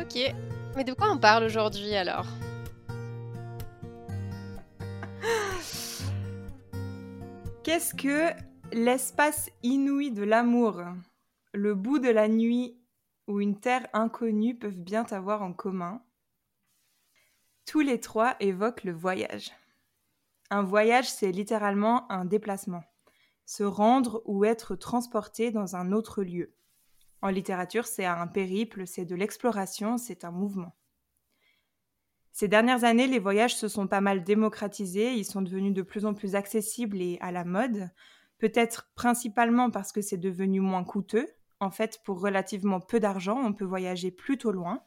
Ok, mais de quoi on parle aujourd'hui alors? Qu'est-ce que l'espace inouï de l'amour, le bout de la nuit ou une terre inconnue peuvent bien avoir en commun? Tous les trois évoquent le voyage. Un voyage, c'est littéralement un déplacement, se rendre ou être transporté dans un autre lieu. En littérature, c'est un périple, c'est de l'exploration, c'est un mouvement. Ces dernières années, les voyages se sont pas mal démocratisés, ils sont devenus de plus en plus accessibles et à la mode, peut-être principalement parce que c'est devenu moins coûteux. En fait, pour relativement peu d'argent, on peut voyager plutôt loin.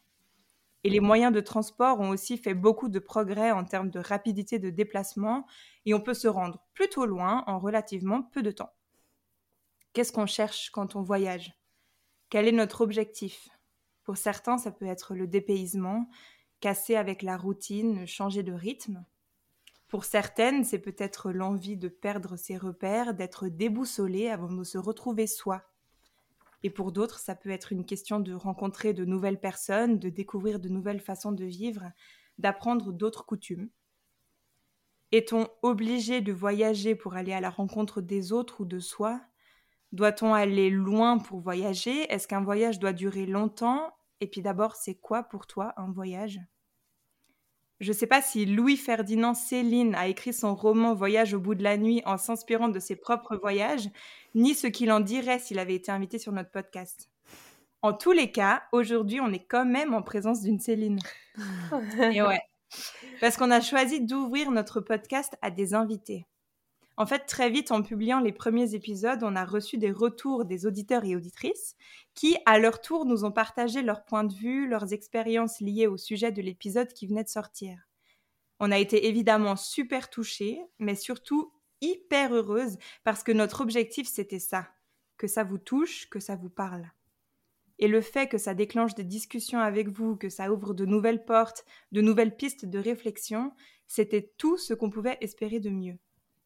Et les moyens de transport ont aussi fait beaucoup de progrès en termes de rapidité de déplacement et on peut se rendre plutôt loin en relativement peu de temps. Qu'est-ce qu'on cherche quand on voyage? Quel est notre objectif? Pour certains, ça peut être le dépaysement, casser avec la routine, changer de rythme. Pour certaines, c'est peut-être l'envie de perdre ses repères, d'être déboussolé avant de se retrouver soi. Et pour d'autres, ça peut être une question de rencontrer de nouvelles personnes, de découvrir de nouvelles façons de vivre, d'apprendre d'autres coutumes. Est-on obligé de voyager pour aller à la rencontre des autres ou de soi? Doit-on aller loin pour voyager? Est-ce qu'un voyage doit durer longtemps? Et puis d'abord, c'est quoi pour toi un voyage? Je ne sais pas si Louis-Ferdinand Céline a écrit son roman Voyage au bout de la nuit en s'inspirant de ses propres voyages, ni ce qu'il en dirait s'il avait été invité sur notre podcast. En tous les cas, aujourd'hui, on est quand même en présence d'une Céline. Et ouais. Parce qu'on a choisi d'ouvrir notre podcast à des invités. En fait, très vite, en publiant les premiers épisodes, on a reçu des retours des auditeurs et auditrices qui, à leur tour, nous ont partagé leurs points de vue, leurs expériences liées au sujet de l'épisode qui venait de sortir. On a été évidemment super touchés, mais surtout hyper heureuses parce que notre objectif, c'était ça, que ça vous touche, que ça vous parle. Et le fait que ça déclenche des discussions avec vous, que ça ouvre de nouvelles portes, de nouvelles pistes de réflexion, c'était tout ce qu'on pouvait espérer de mieux.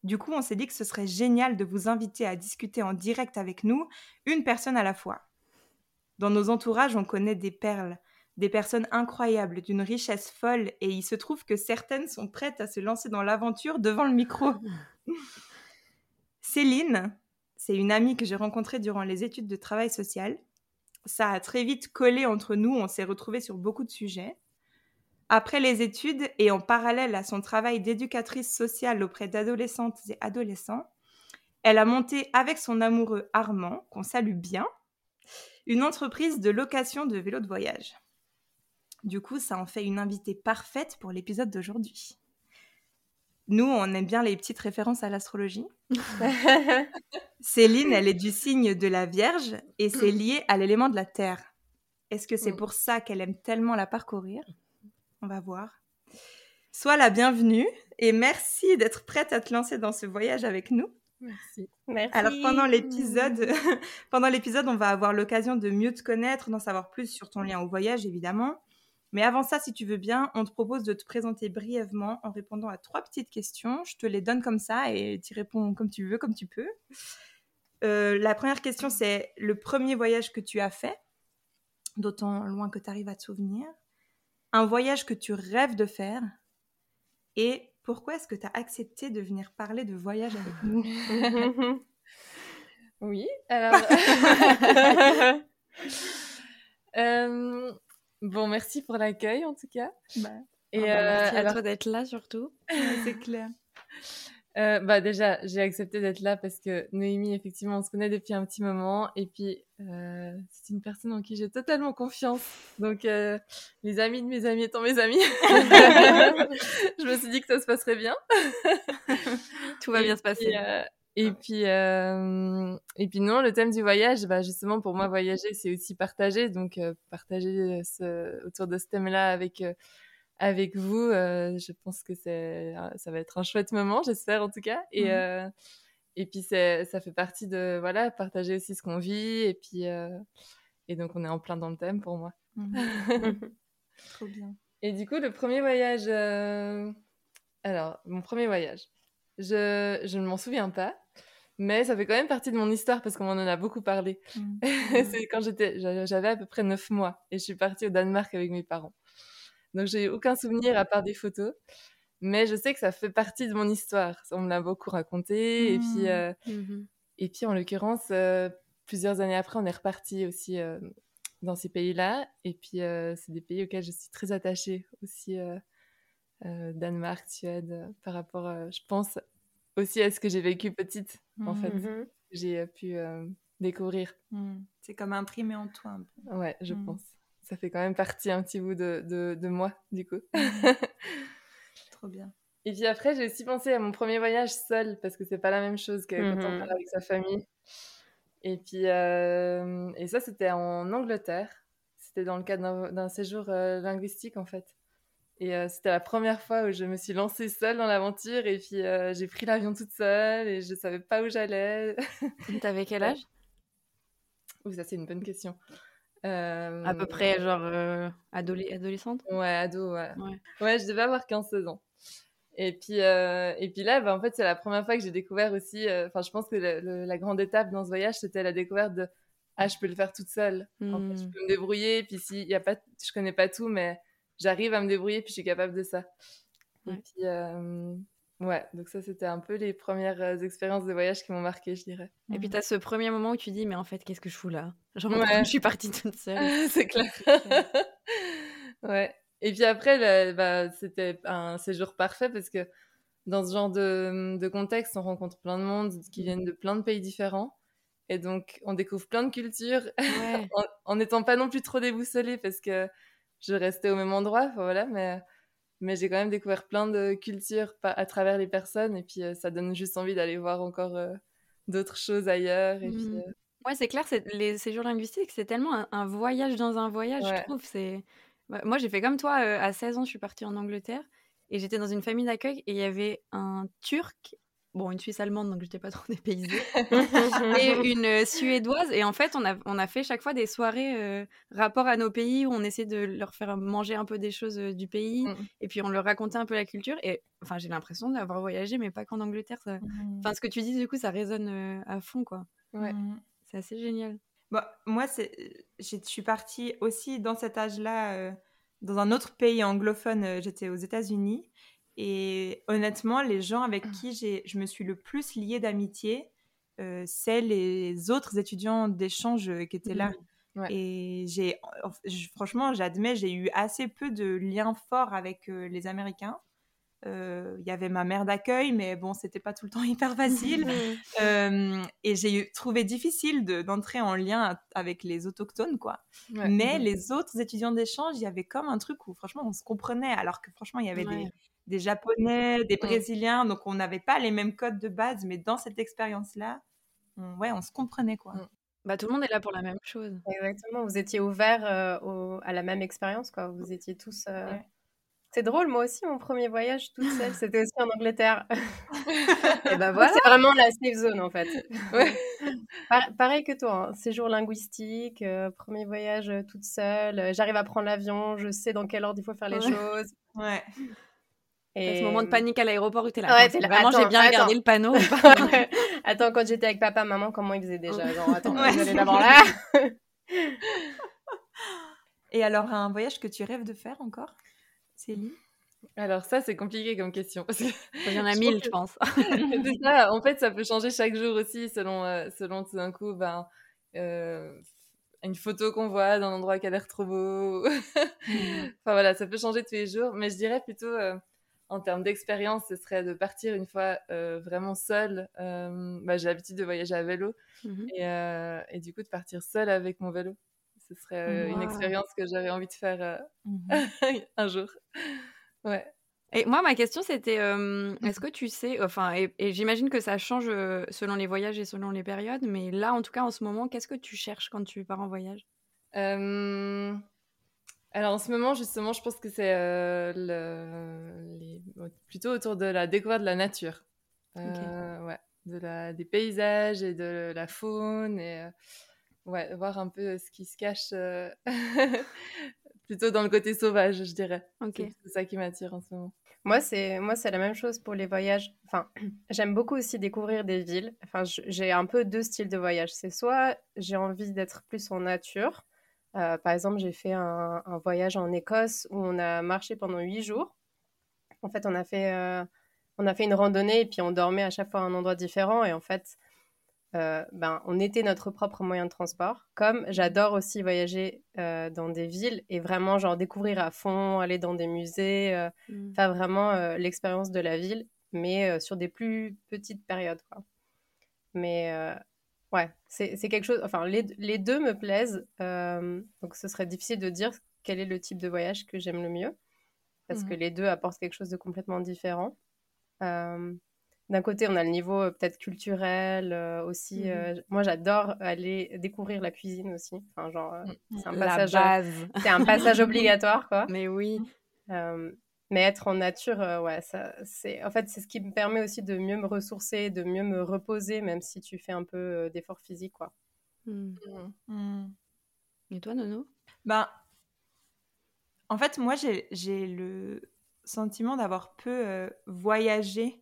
Du coup, on s'est dit que ce serait génial de vous inviter à discuter en direct avec nous, une personne à la fois. Dans nos entourages, on connaît des perles, des personnes incroyables, d'une richesse folle, et il se trouve que certaines sont prêtes à se lancer dans l'aventure devant le micro. Céline, c'est une amie que j'ai rencontrée durant les études de travail social. Ça a très vite collé entre nous, on s'est retrouvés sur beaucoup de sujets. Après les études et en parallèle à son travail d'éducatrice sociale auprès d'adolescentes et adolescents, elle a monté avec son amoureux Armand, qu'on salue bien, une entreprise de location de vélos de voyage. Du coup, ça en fait une invitée parfaite pour l'épisode d'aujourd'hui. Nous, on aime bien les petites références à l'astrologie. Céline, elle est du signe de la Vierge et c'est lié à l'élément de la Terre. Est-ce que c'est mm. pour ça qu'elle aime tellement la parcourir? On va voir. Sois la bienvenue et merci d'être prête à te lancer dans ce voyage avec nous. Merci. Alors pendant l'épisode, pendant l'épisode, on va avoir l'occasion de mieux te connaître, d'en savoir plus sur ton lien au voyage évidemment. Mais avant ça, si tu veux bien, on te propose de te présenter brièvement en répondant à trois petites questions. Je te les donne comme ça et tu réponds comme tu veux, comme tu peux. Euh, la première question, c'est le premier voyage que tu as fait, d'autant loin que tu arrives à te souvenir un voyage que tu rêves de faire et pourquoi est-ce que tu as accepté de venir parler de voyage avec nous Oui, alors... Euh, bon, merci pour l'accueil en tout cas. Bah, et ah bah, merci à euh, toi d'être là surtout. C'est clair. Euh, bah déjà, j'ai accepté d'être là parce que Noémie, effectivement, on se connaît depuis un petit moment. Et puis, euh, c'est une personne en qui j'ai totalement confiance. Donc, euh, les amis de mes amis étant mes amis, je me suis dit que ça se passerait bien. Tout va bien se passer. Et puis, euh, et puis non, le thème du voyage, bah justement pour moi voyager, c'est aussi partager. Donc euh, partager ce, autour de ce thème-là avec avec vous, je pense que ça va être un chouette moment, j'espère en tout cas. Et mmh. et puis ça fait partie de voilà partager aussi ce qu'on vit. Et puis et donc on est en plein dans le thème pour moi. Mmh. Trop bien. Et du coup, le premier voyage. Alors, mon premier voyage. Je, je ne m'en souviens pas. Mais ça fait quand même partie de mon histoire parce qu'on m'en a beaucoup parlé. Mmh. c'est quand j'étais, j'avais à peu près 9 mois et je suis partie au Danemark avec mes parents. Donc j'ai aucun souvenir à part des photos. Mais je sais que ça fait partie de mon histoire. On me l'a beaucoup raconté. Et puis, mmh. Euh, mmh et puis en l'occurrence, euh, plusieurs années après, on est reparti aussi euh, dans ces pays-là. Et puis c'est des pays auxquels je suis très attachée aussi. Danemark, Suède, par rapport, je pense, aussi à ce que j'ai vécu petite, en fait. Mmh j'ai euh, pu découvrir. C'est comme imprimé en toi un peu. Ouais, je pense. Ça fait quand même partie un petit bout de, de, moi, du coup. Trop bien. Et puis après, j'ai aussi pensé à mon premier voyage seul, parce que c'est pas la même chose que quand on part avec sa famille. Et puis, euh, et ça, c'était en Angleterre. C'était dans le cadre d'un séjour linguistique, en fait. Et euh, c'était la première fois où je me suis lancée seule dans l'aventure et puis euh, j'ai pris l'avion toute seule et je savais pas où j'allais. T'avais quel âge? Oui, ça c'est une bonne question. Euh... À peu près genre euh, adolescente? Ouais, ado, ouais. ouais. je devais avoir 15-16 ans. Et puis, et puis là, bah, en fait, c'est la première fois que j'ai découvert aussi. Enfin, je pense que la grande étape dans ce voyage, c'était la découverte de ah, je peux le faire toute seule. En fait, je hmm. peux me débrouiller. Puis si y a pas, je connais pas tout, mais j'arrive à me débrouiller puis je suis capable de ça. Et puis, euh, ouais, donc ça, c'était un peu les premières euh, expériences de voyage qui m'ont marqué, je dirais. Et puis, tu as ce premier moment où tu dis, mais en fait, qu'est-ce que je fous là? Genre, je suis partie toute seule. c'est clair. ouais. Et puis après, bah, c'était un séjour parfait parce que dans ce genre de, de, contexte, on rencontre plein de monde qui viennent de plein de pays différents. Et donc, on découvre plein de cultures en n'étant pas non plus trop déboussolé parce que je restais au même endroit, voilà, mais, mais j'ai quand même découvert plein de cultures à travers les personnes, et puis euh, ça donne juste envie d'aller voir encore euh, d'autres choses ailleurs. Et puis, mmh. euh, Ouais, c'est clair, les séjours linguistiques, c'est tellement un, voyage dans un voyage, je trouve. C'est... Moi, j'ai fait comme toi, à 16 ans, je suis partie en Angleterre, et j'étais dans une famille d'accueil, et il y avait un Turc bon, une Suisse allemande, donc je n'étais pas trop dépaysée, et une euh, Suédoise. Et en fait, on a, on a fait chaque fois des soirées euh, rapport à nos pays où on essayait de leur faire manger un peu des choses euh, du pays, mmh. et puis on leur racontait un peu la culture. Et enfin, j'ai l'impression d'avoir voyagé, mais pas qu'en Angleterre. Mmh. Enfin, ce que tu dis, du coup, ça résonne à fond, quoi. Ouais. Mmh. C'est assez génial. Bon, moi, je suis partie aussi dans cet âge-là, dans un autre pays anglophone. J'étais aux États-Unis. Et honnêtement, les gens avec ah. qui je me suis le plus liée d'amitié, euh, c'est les autres étudiants d'échange euh, qui étaient là. Mmh. Et j'ai, franchement, j'admets, j'ai eu assez peu de liens forts avec euh, les Américains. Il y avait ma mère d'accueil, mais bon, c'était pas tout le temps hyper facile. et j'ai trouvé difficile d'entrer en lien avec les autochtones, quoi. Mais mmh. les autres étudiants d'échange, il y avait comme un truc où, franchement, on se comprenait, alors que, franchement, il y avait des, des Japonais, des mmh. Brésiliens, donc on n'avait pas les mêmes codes de base, mais dans cette expérience-là, on, ouais, on se comprenait quoi. Mmh. Bah, tout le monde est là pour la même chose. Exactement, vous étiez ouverts euh, à la même expérience, quoi. Vous étiez tous. Euh, c'est drôle, moi aussi, mon premier voyage toute seule, c'était aussi en Angleterre. Et ben voilà. C'est vraiment la safe zone, en fait. pareil que toi, hein. séjour linguistique, euh, premier voyage toute seule, j'arrive à prendre l'avion, je sais dans quel ordre il faut faire les choses. Ouais. Et... Ce moment de panique à l'aéroport où t'es là. Ouais, là. Vraiment, j'ai bien regardé le panneau. attends, quand j'étais avec papa, maman, comment ils faisaient déjà? Genre, attends, ouais, d'abord là. Et alors, un voyage que tu rêves de faire encore, Céline? Alors ça, c'est compliqué comme question. Parce que Il y en a mille, je pense. ça. En fait, ça peut changer chaque jour aussi, selon, euh, selon tout d'un coup, ben, euh, une photo qu'on voit d'un endroit qui a l'air trop beau. Mm. enfin voilà, ça peut changer tous les jours. Mais je dirais plutôt, euh, en termes d'expérience, ce serait de partir une fois euh, vraiment seule. Euh, bah, j'ai l'habitude de voyager à vélo mmh euh, et, du coup de partir seule avec mon vélo. Ce serait une expérience que j'aurais envie de faire mmh un jour. Ouais. Et moi, ma question, c'était est-ce que tu sais, enfin, et, j'imagine que ça change selon les voyages et selon les périodes, mais là, en tout cas, en ce moment, qu'est-ce que tu cherches quand tu pars en voyage? Alors, en ce moment, justement, je pense que c'est plutôt autour de la découverte de la nature. Ouais, de la... des paysages et de la faune et ouais, voir un peu ce qui se cache plutôt dans le côté sauvage, je dirais. C'est ça qui m'attire en ce moment. Moi, c'est moi, c'est la même chose pour les voyages. Enfin, j'aime beaucoup aussi découvrir des villes. Enfin, j'ai un peu deux styles de voyage. C'est soit j'ai envie d'être plus en nature. Euh, par exemple, j'ai fait un, voyage en Écosse où on a marché pendant huit jours. En fait, on a fait euh, on a fait une randonnée et puis on dormait à chaque fois à un endroit différent. Et en fait, euh, ben, on était notre propre moyen de transport. Comme j'adore aussi voyager dans des villes et vraiment genre découvrir à fond, aller dans des musées, mm. faire vraiment l'expérience de la ville, mais sur des plus petites périodes. Quoi. Mais ouais, c'est quelque chose. Enfin, les, les, deux me plaisent. donc ce serait difficile de dire quel est le type de voyage que j'aime le mieux, parce que mm. les deux apportent quelque chose de complètement différent d'un côté, on a le niveau euh, peut-être culturel euh, aussi. Mmh euh, moi, j'adore aller découvrir la cuisine aussi. Enfin, genre, mmh. c'est un passage, c'est un passage obligatoire, quoi. Mais oui. Mais être en nature, ouais, ça, c'est, en fait, c'est ce qui me permet aussi de mieux me ressourcer, de mieux me reposer, même si tu fais un peu d'effort physique, quoi. Mmh. Et toi, Nono? Ben, en fait, moi, j'ai, j'ai le sentiment d'avoir peu voyagé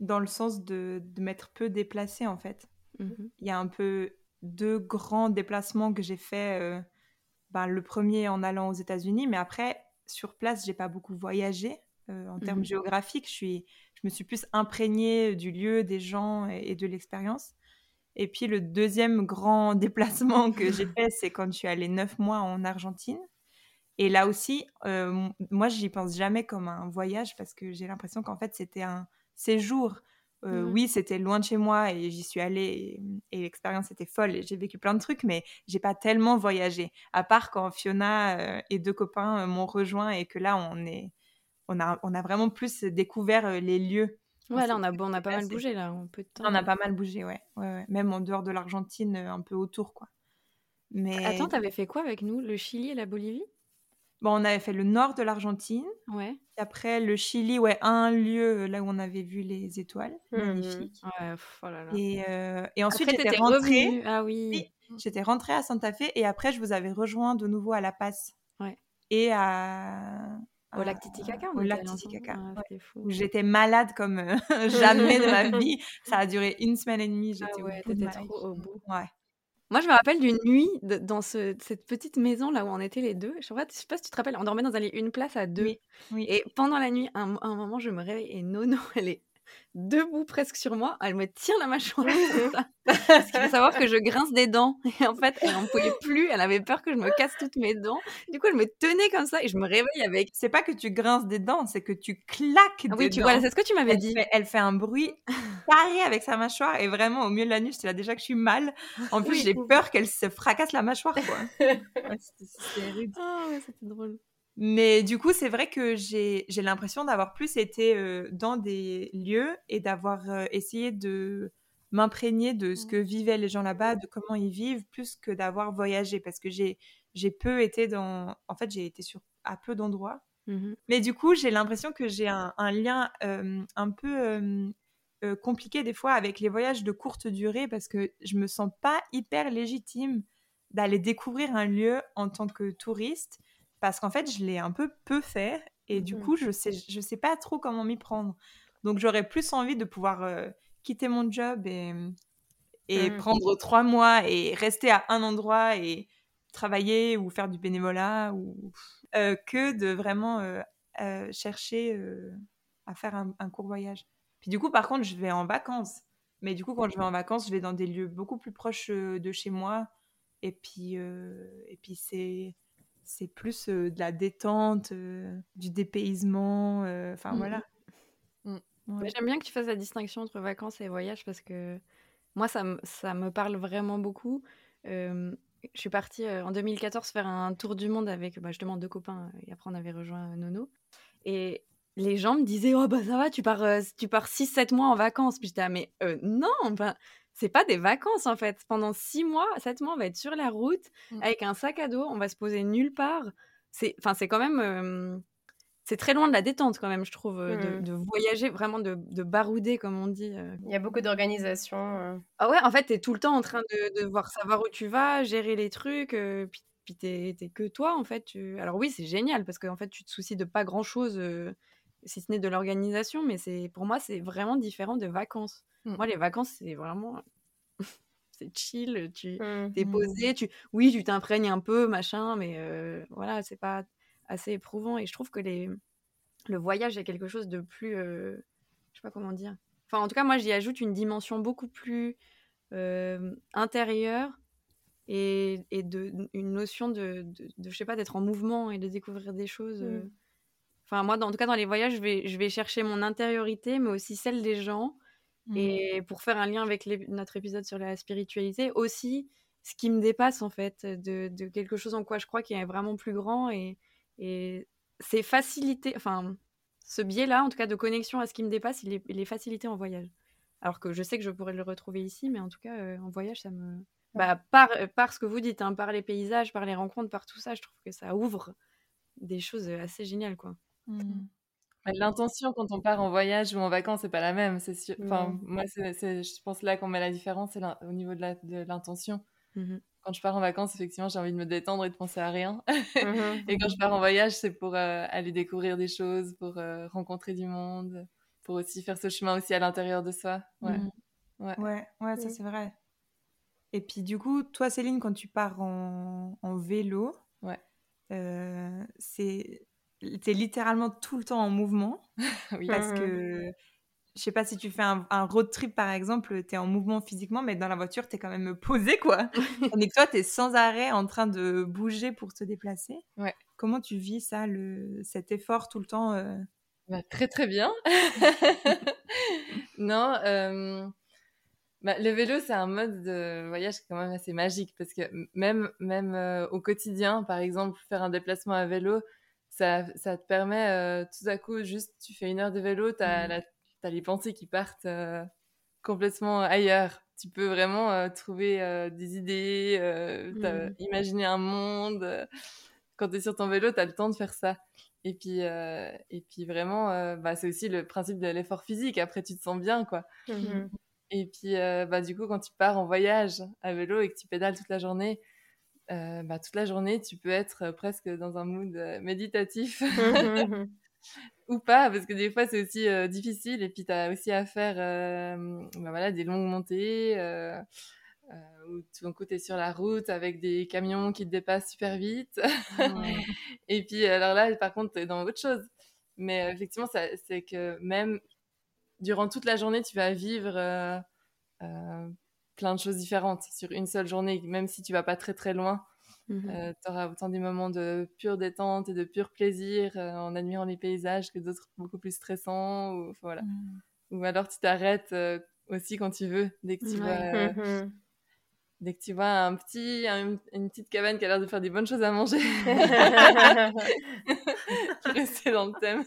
dans le sens de, de m'être peu déplacée en fait. Mhm. Il y a un peu deux grands déplacements que j'ai faits. Euh, ben, le premier en allant aux États-Unis, mais après, sur place, j'ai pas beaucoup voyagé. Euh, en termes mhm. géographiques, je, suis, je me suis plus imprégnée du lieu, des gens et, de l'expérience. Et puis le deuxième grand déplacement que j'ai fait, c'est quand je suis allée neuf mois en Argentine. Et là aussi, euh, moi, j'y pense jamais comme un voyage parce que j'ai l'impression qu'en fait, c'était un, séjour. Euh, mmh. Oui, c'était loin de chez moi et j'y suis allée et, l'expérience était folle et j'ai vécu plein de trucs, mais j'ai pas tellement voyagé. À part quand Fiona euh, et deux copains euh, m'ont rejoint et que là, on, est, on, a, on a vraiment plus découvert les lieux. Ouais, là, on a, on a pas mal bougé, là, peu de temps. On a pas mal bougé, ouais. ouais, Même en dehors de l'Argentine, un peu autour, quoi. Mais... Attends, t'avais fait quoi avec nous Le Chili et la Bolivie? Bon, on avait fait le nord de l'Argentine. Ouais. Et après, le Chili, ouais, un lieu euh, là où on avait vu les étoiles. Mmh Magnifique. Ouais, oh là là. Et, euh, et ensuite, j'étais rentrée. Ah oui. J'étais rentrée à Santa Fe et après, je vous avais rejoint de nouveau à La Paz. Ouais. Et à. Au lac Titicaca, Au lac Titicaca. Ah, j'étais malade comme euh, jamais de ma vie. Ça a duré une semaine et demie. J'étais ah ouais, trop au bout. Ouais. Moi, je me rappelle d'une nuit dans cette petite maison là où on était les deux. Je pas, sais pas si tu te rappelles, on dormait dans une place à deux. Oui, Et pendant la nuit, un, un moment, je me réveille et Nono, elle est debout presque sur moi, elle me tire la mâchoire. Parce qu'il faut savoir que je grince des dents. Et en fait, elle n'en pouvait plus, elle avait peur que je me casse toutes mes dents. Du coup, elle me tenait comme ça et je me réveille avec. C'est pas que tu grinces des dents, c'est que tu claques ah, Oui, tu vois, c'est ce que tu m'avais dit. elle fait un bruit pareil avec sa mâchoire et vraiment, au milieu de la nuit, j'étais là déjà que je suis mal. En plus, j'ai peur qu'elle se fracasse la mâchoire, quoi. c'était rude. Ah ouais, c'était drôle. Mais du coup, c'est vrai que j'ai l'impression d'avoir plus été euh, dans des lieux et d'avoir euh, essayé de m'imprégner de ce mmh. que vivaient les gens là-bas, de comment ils vivent, plus que d'avoir voyagé. Parce que j'ai peu été dans... En fait, j'ai été sur à peu d'endroits. Mmh Mais du coup, j'ai l'impression que j'ai un, lien euh, un peu compliqué des fois avec les voyages de courte durée parce que je me sens pas hyper légitime d'aller découvrir un lieu en tant que touriste parce qu'en fait, je l'ai un peu peu fait et du mmh. coup, je sais, je sais pas trop comment m'y prendre. Donc, j'aurais plus envie de pouvoir euh, quitter mon job et, et mmh. prendre trois mois et rester à un endroit et travailler ou faire du bénévolat ou euh, que de vraiment euh, chercher à faire un, un, court voyage. Puis du coup, par contre, je vais en vacances. Mais du coup, quand je vais en vacances, je vais dans des lieux beaucoup plus proches de chez moi. Et puis, et puis c'est c'est plus euh, de la détente, euh, du dépaysement, euh, enfin mmh voilà. Mmh. J'aime bien que tu fasses la distinction entre vacances et voyage parce que moi, ça, ça me parle vraiment beaucoup. je suis partie en 2014 faire un tour du monde avec bah, justement deux copains et après on avait rejoint Nono. Et les gens me disaient oh bah ça va tu pars tu pars 6 7 mois en vacances puis j'étais ah, mais non ben c'est pas des vacances en fait pendant 6 mois 7 mois on va être sur la route mmh. avec un sac à dos on va se poser nulle part c'est enfin c'est quand même c'est très loin de la détente quand même je trouve mmh. de, voyager vraiment de, de, barouder comme on dit il y a beaucoup d'organisation ah ouais en fait tu es tout le temps en train de, de, voir savoir où tu vas gérer les trucs puis puis t'es que toi en fait tu... alors oui c'est génial parce qu'en fait tu te soucies de pas grand chose si ce n'est de l'organisation, mais c'est pour moi, c'est vraiment différent de vacances. Mmh. Moi, les vacances, c'est vraiment. c'est chill, tu mmh. es posé, tu... oui, tu t'imprègnes un peu, machin, mais euh, voilà, c'est pas assez éprouvant. Et je trouve que les... le voyage est quelque chose de plus. Euh, je sais pas comment dire. Enfin, en tout cas, moi, j'y ajoute une dimension beaucoup plus euh, intérieure et, et de, une notion de, de, je sais pas, d'être en mouvement et de découvrir des choses. Mmh. Enfin, moi, en tout cas, dans les voyages, je vais, je vais chercher mon intériorité, mais aussi celle des gens. Mmh. Et pour faire un lien avec notre épisode sur la spiritualité, aussi ce qui me dépasse, en fait, de, de quelque chose en quoi je crois qu'il est vraiment plus grand. Et, et c'est facilité, enfin, ce biais-là, en tout cas, de connexion à ce qui me dépasse, il est, il est, facilité en voyage. Alors que je sais que je pourrais le retrouver ici, mais en tout cas, euh, en voyage, ça me. Bah, par, par ce que vous dites, hein, par les paysages, par les rencontres, par tout ça, je trouve que ça ouvre des choses assez géniales, quoi. Mmh. L'intention quand on part en voyage ou en vacances, c'est pas la même, c'est sûr. Enfin, moi, je pense là qu'on met la différence, c'est au niveau de, l'intention. Mmh quand je pars en vacances, effectivement, j'ai envie de me détendre et de penser à rien. Mmh et quand je pars en voyage, c'est pour euh, aller découvrir des choses, pour euh, rencontrer du monde, pour aussi faire ce chemin aussi à l'intérieur de soi. Ouais, ouais. ouais, ça c'est vrai. Et puis du coup, toi, Céline, quand tu pars en, en vélo, ouais. Euh, c'est tu es littéralement tout le temps en mouvement. oui. Parce que je sais pas si tu fais un, road trip par exemple, tu es en mouvement physiquement, mais dans la voiture, tu es quand même posé quoi. Tandis que toi, tu es sans arrêt en train de bouger pour te déplacer. Ouais. Comment tu vis ça, le, cet effort tout le temps euh? bah, Très très bien. non, euh, bah, le vélo, c'est un mode de voyage quand même assez magique parce que même, même euh, au quotidien, par exemple, faire un déplacement à vélo, ça, ça te permet euh, tout à coup, juste tu fais une heure de vélo, tu as, mmh. les pensées qui partent euh, complètement ailleurs. Tu peux vraiment euh, trouver des idées, mmh. imaginer un monde. Quand tu es sur ton vélo, tu as le temps de faire ça. Et puis, et puis vraiment, bah, c'est aussi le principe de l'effort physique. Après, tu te sens bien, quoi. Mmh. Et puis, bah, du coup, quand tu pars en voyage à vélo et que tu pédales toute la journée, euh, bah, toute la journée, tu peux être euh, presque dans un mood euh, méditatif. ou pas, parce que des fois c'est aussi difficile et puis tu as aussi à faire bah, voilà, des longues montées où tout coup tu es sur la route avec des camions qui te dépassent super vite. et puis alors là, par contre, tu es dans autre chose. Mais effectivement, c'est que même durant toute la journée, tu vas vivre plein de choses différentes sur une seule journée, même si tu vas pas très très loin. Mmh euh, tu auras autant des moments de pure détente et de pur plaisir euh, en admirant les paysages que d'autres beaucoup plus stressants. Ou, voilà. Mmh. ou alors tu t'arrêtes euh, aussi quand tu veux, dès que tu vois. Mmh dès que tu vois un petit, une petite cabane qui a l'air de faire des bonnes choses à manger, tu rester dans le thème.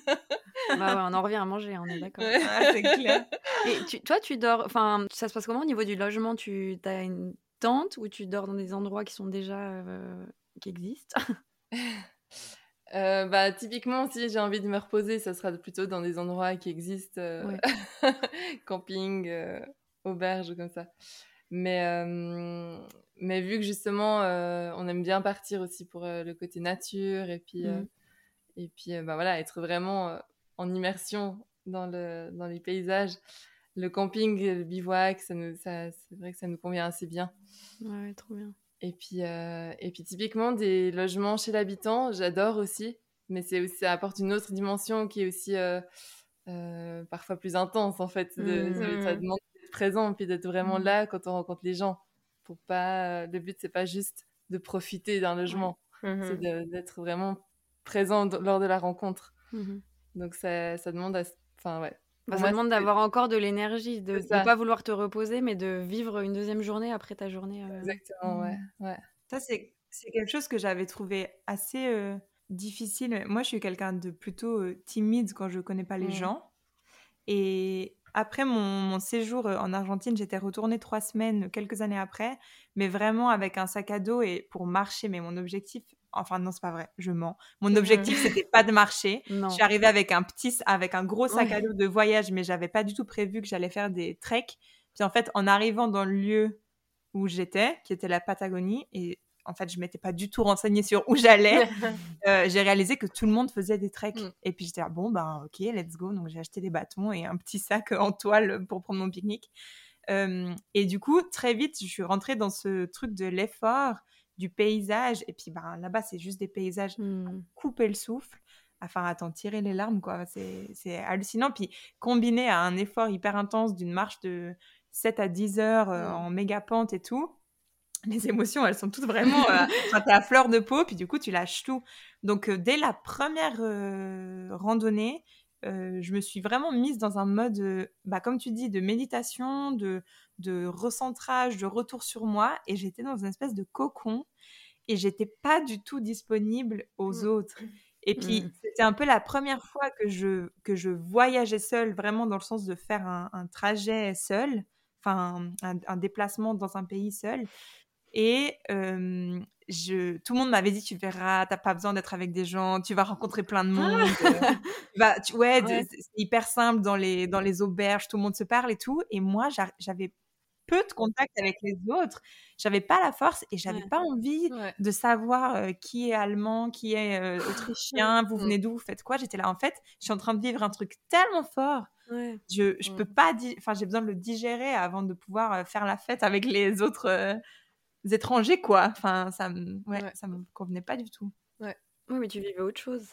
Bah ouais, on en revient à manger, on est d'accord. c'est clair. Et toi, tu dors, enfin, ça se passe comment au niveau du logement? Tu as une tente ou tu dors dans des endroits qui sont déjà, euh, qui existent? Euh, bah, typiquement, si j'ai envie de me reposer, ça sera plutôt dans des endroits qui existent, euh, camping, auberge, comme ça. Mais, euh, mais vu que justement, euh, on aime bien partir aussi pour euh, le côté nature et puis, mmh. et puis bah, voilà, être vraiment en immersion dans, le, dans les paysages. Le camping, le bivouac, ça ça, c'est vrai que ça nous convient assez bien. Ouais, trop bien. Et puis, et puis typiquement, des logements chez l'habitant, j'adore aussi. Mais c'est aussi, ça apporte une autre dimension qui est aussi parfois plus intense en fait. De, ça, mmh. demande présent, puis d'être vraiment mmh. là quand on rencontre les gens. Pour pas, le but c'est pas juste de profiter d'un logement, mmh c'est d'être vraiment présent lors de la rencontre. Mmh Donc ça, ça demande, enfin ouais. Bah, ça demande d'avoir encore de l'énergie, de ne pas vouloir te reposer, mais de vivre une deuxième journée après ta journée. Euh. Exactement, ouais, ouais. Ça c'est c'est quelque chose que j'avais trouvé assez euh, difficile. Moi, je suis quelqu'un de plutôt timide quand je connais pas les mmh. gens. Et après mon, séjour en Argentine, j'étais retournée trois semaines, quelques années après, mais vraiment avec un sac à dos et pour marcher. Mais mon objectif, enfin non, c'est pas vrai, je mens. Mon objectif, c'était pas de marcher. Je suis arrivée avec un petit, avec un gros sac à dos de voyage, mais j'avais pas du tout prévu que j'allais faire des treks. Puis en fait, en arrivant dans le lieu où j'étais, qui était la Patagonie, et en fait, je m'étais pas du tout renseignée sur où j'allais. Euh, j'ai réalisé que tout le monde faisait des treks. Mm. Et puis j'étais bon, ben ok, let's go. Donc j'ai acheté des bâtons et un petit sac en toile pour prendre mon pique-nique. Euh, et du coup, très vite, je suis rentrée dans ce truc de l'effort, du paysage. Et puis ben, là-bas, c'est juste des paysages mm. couper le souffle. Enfin, attends, tirer les larmes, quoi. C'est hallucinant. Puis combiné à un effort hyper intense d'une marche de 7 à 10 heures euh, mm. en méga pente et tout les émotions, elles sont toutes vraiment. Euh, t'es à fleur de peau, puis du coup, tu lâches tout. Donc, euh, dès la première randonnée, je me suis vraiment mise dans un mode, bah, comme tu dis, de méditation, de, de recentrage, de retour sur moi. Et j'étais dans une espèce de cocon. Et j'étais pas du tout disponible aux mmh. autres. Et puis, mmh. c'était un peu la première fois que je, que je voyageais seule, vraiment dans le sens de faire un, trajet seul, enfin, un, un, déplacement dans un pays seul. Et je, tout le monde m'avait dit, tu verras, t'as pas besoin d'être avec des gens, tu vas rencontrer plein de monde. bah, tu, ouais, c'est hyper simple dans les, dans les auberges, tout le monde se parle et tout. Et moi, j'avais peu de contact avec les autres. J'avais pas la force et j'avais pas envie de savoir qui est allemand, qui est autrichien, vous mmh. venez d'où, vous faites quoi. J'étais là, en fait, je suis en train de vivre un truc tellement fort. Je, je peux pas, enfin, j'ai besoin de le digérer avant de pouvoir faire la fête avec les autres étrangers, quoi. Enfin, ça me, ouais, ça me convenait pas du tout. Ouais. Oui, mais tu vivais autre chose.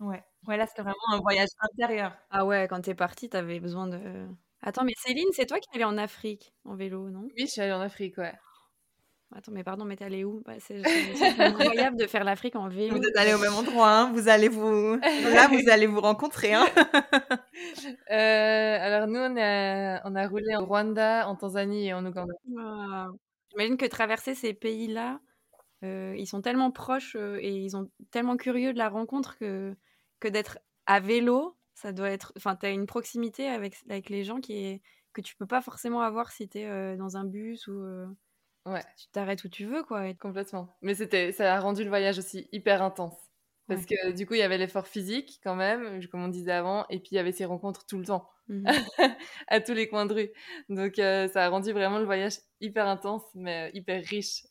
Ouais. Ouais, là, c'était vraiment un voyage intérieur. Ah ouais, quand t'es partie, t'avais besoin de. Attends, mais Céline, c'est toi qui es allée en Afrique en vélo, non? Oui, je suis allée en Afrique, ouais. Attends, mais pardon, mais t'es allée où? Bah, C'est incroyable de faire l'Afrique en vélo. Vous êtes allés au même endroit, hein vous allez vous... Là, vous allez vous rencontrer. Hein euh, alors, nous, on a, on a roulé en Rwanda, en Tanzanie et en Ouganda. J'imagine que traverser ces pays-là, euh, ils sont tellement proches euh, et ils sont tellement curieux de la rencontre que, que d'être à vélo, ça doit être. Enfin, tu as une proximité avec, avec les gens qui est, que tu peux pas forcément avoir si tu es euh, dans un bus ou. ouais. Tu t'arrêtes où tu veux, quoi. Complètement. Mais c'était, ça a rendu le voyage aussi hyper intense. Parce que du coup, il y avait l'effort physique quand même, comme on disait avant, et puis il y avait ces rencontres tout le temps, mmh à tous les coins de rue. Donc ça a rendu vraiment le voyage hyper intense, mais hyper riche.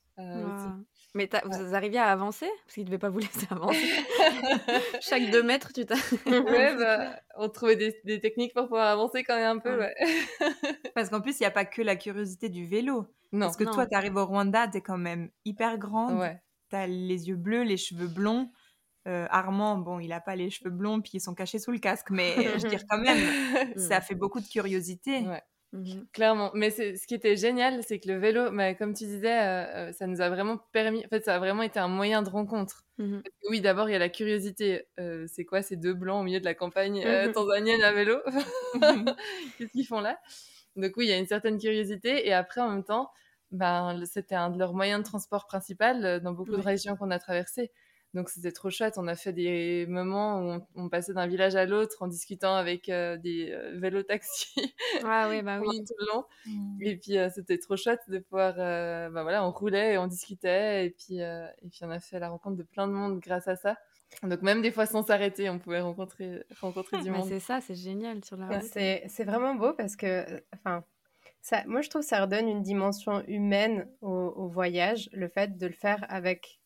Mais vous arriviez à avancer? Parce qu'il ne devait pas vous laisser avancer. Chaque deux mètres, tu t'as. ouais, bah, on trouvait des, techniques pour pouvoir avancer quand même un peu. Ouais. Parce qu'en plus, il n'y a pas que la curiosité du vélo. Non. Parce que toi, tu arrives au Rwanda, tu es quand même hyper grande. Ouais. Tu as les yeux bleus, les cheveux blonds. Euh, Armand, bon, il n'a pas les cheveux blonds, puis ils sont cachés sous le casque, mais je veux dire quand même, ça fait beaucoup de curiosité. Mmh Clairement. Mais ce qui était génial, c'est que le vélo, bah, comme tu disais, euh, euh, ça nous a vraiment permis. En fait, ça a vraiment été un moyen de rencontre. Mmh oui, d'abord, il y a la curiosité. c'est quoi ces deux blancs au milieu de la campagne tanzanienne à vélo? Qu'est-ce qu'ils font là? Donc, oui, il y a une certaine curiosité. Et après, en même temps, ben, c'était un de leurs moyens de transport principal dans beaucoup de régions qu'on a traversées. Donc c'était trop chouette. On a fait des moments où on, passait d'un village à l'autre en discutant avec euh, des euh, vélos taxis. Ah oui, bah oui. tout le long. Mmh. Et puis euh, c'était trop chouette de pouvoir. bah voilà, on roulait et on discutait. Et puis, et puis on a fait la rencontre de plein de monde grâce à ça. Donc même des fois sans s'arrêter, on pouvait rencontrer, rencontrer du monde. C'est ça, c'est génial sur la route. C'est vraiment beau parce que, enfin, ça, moi je trouve que ça redonne une dimension humaine au voyage, le fait de le faire avec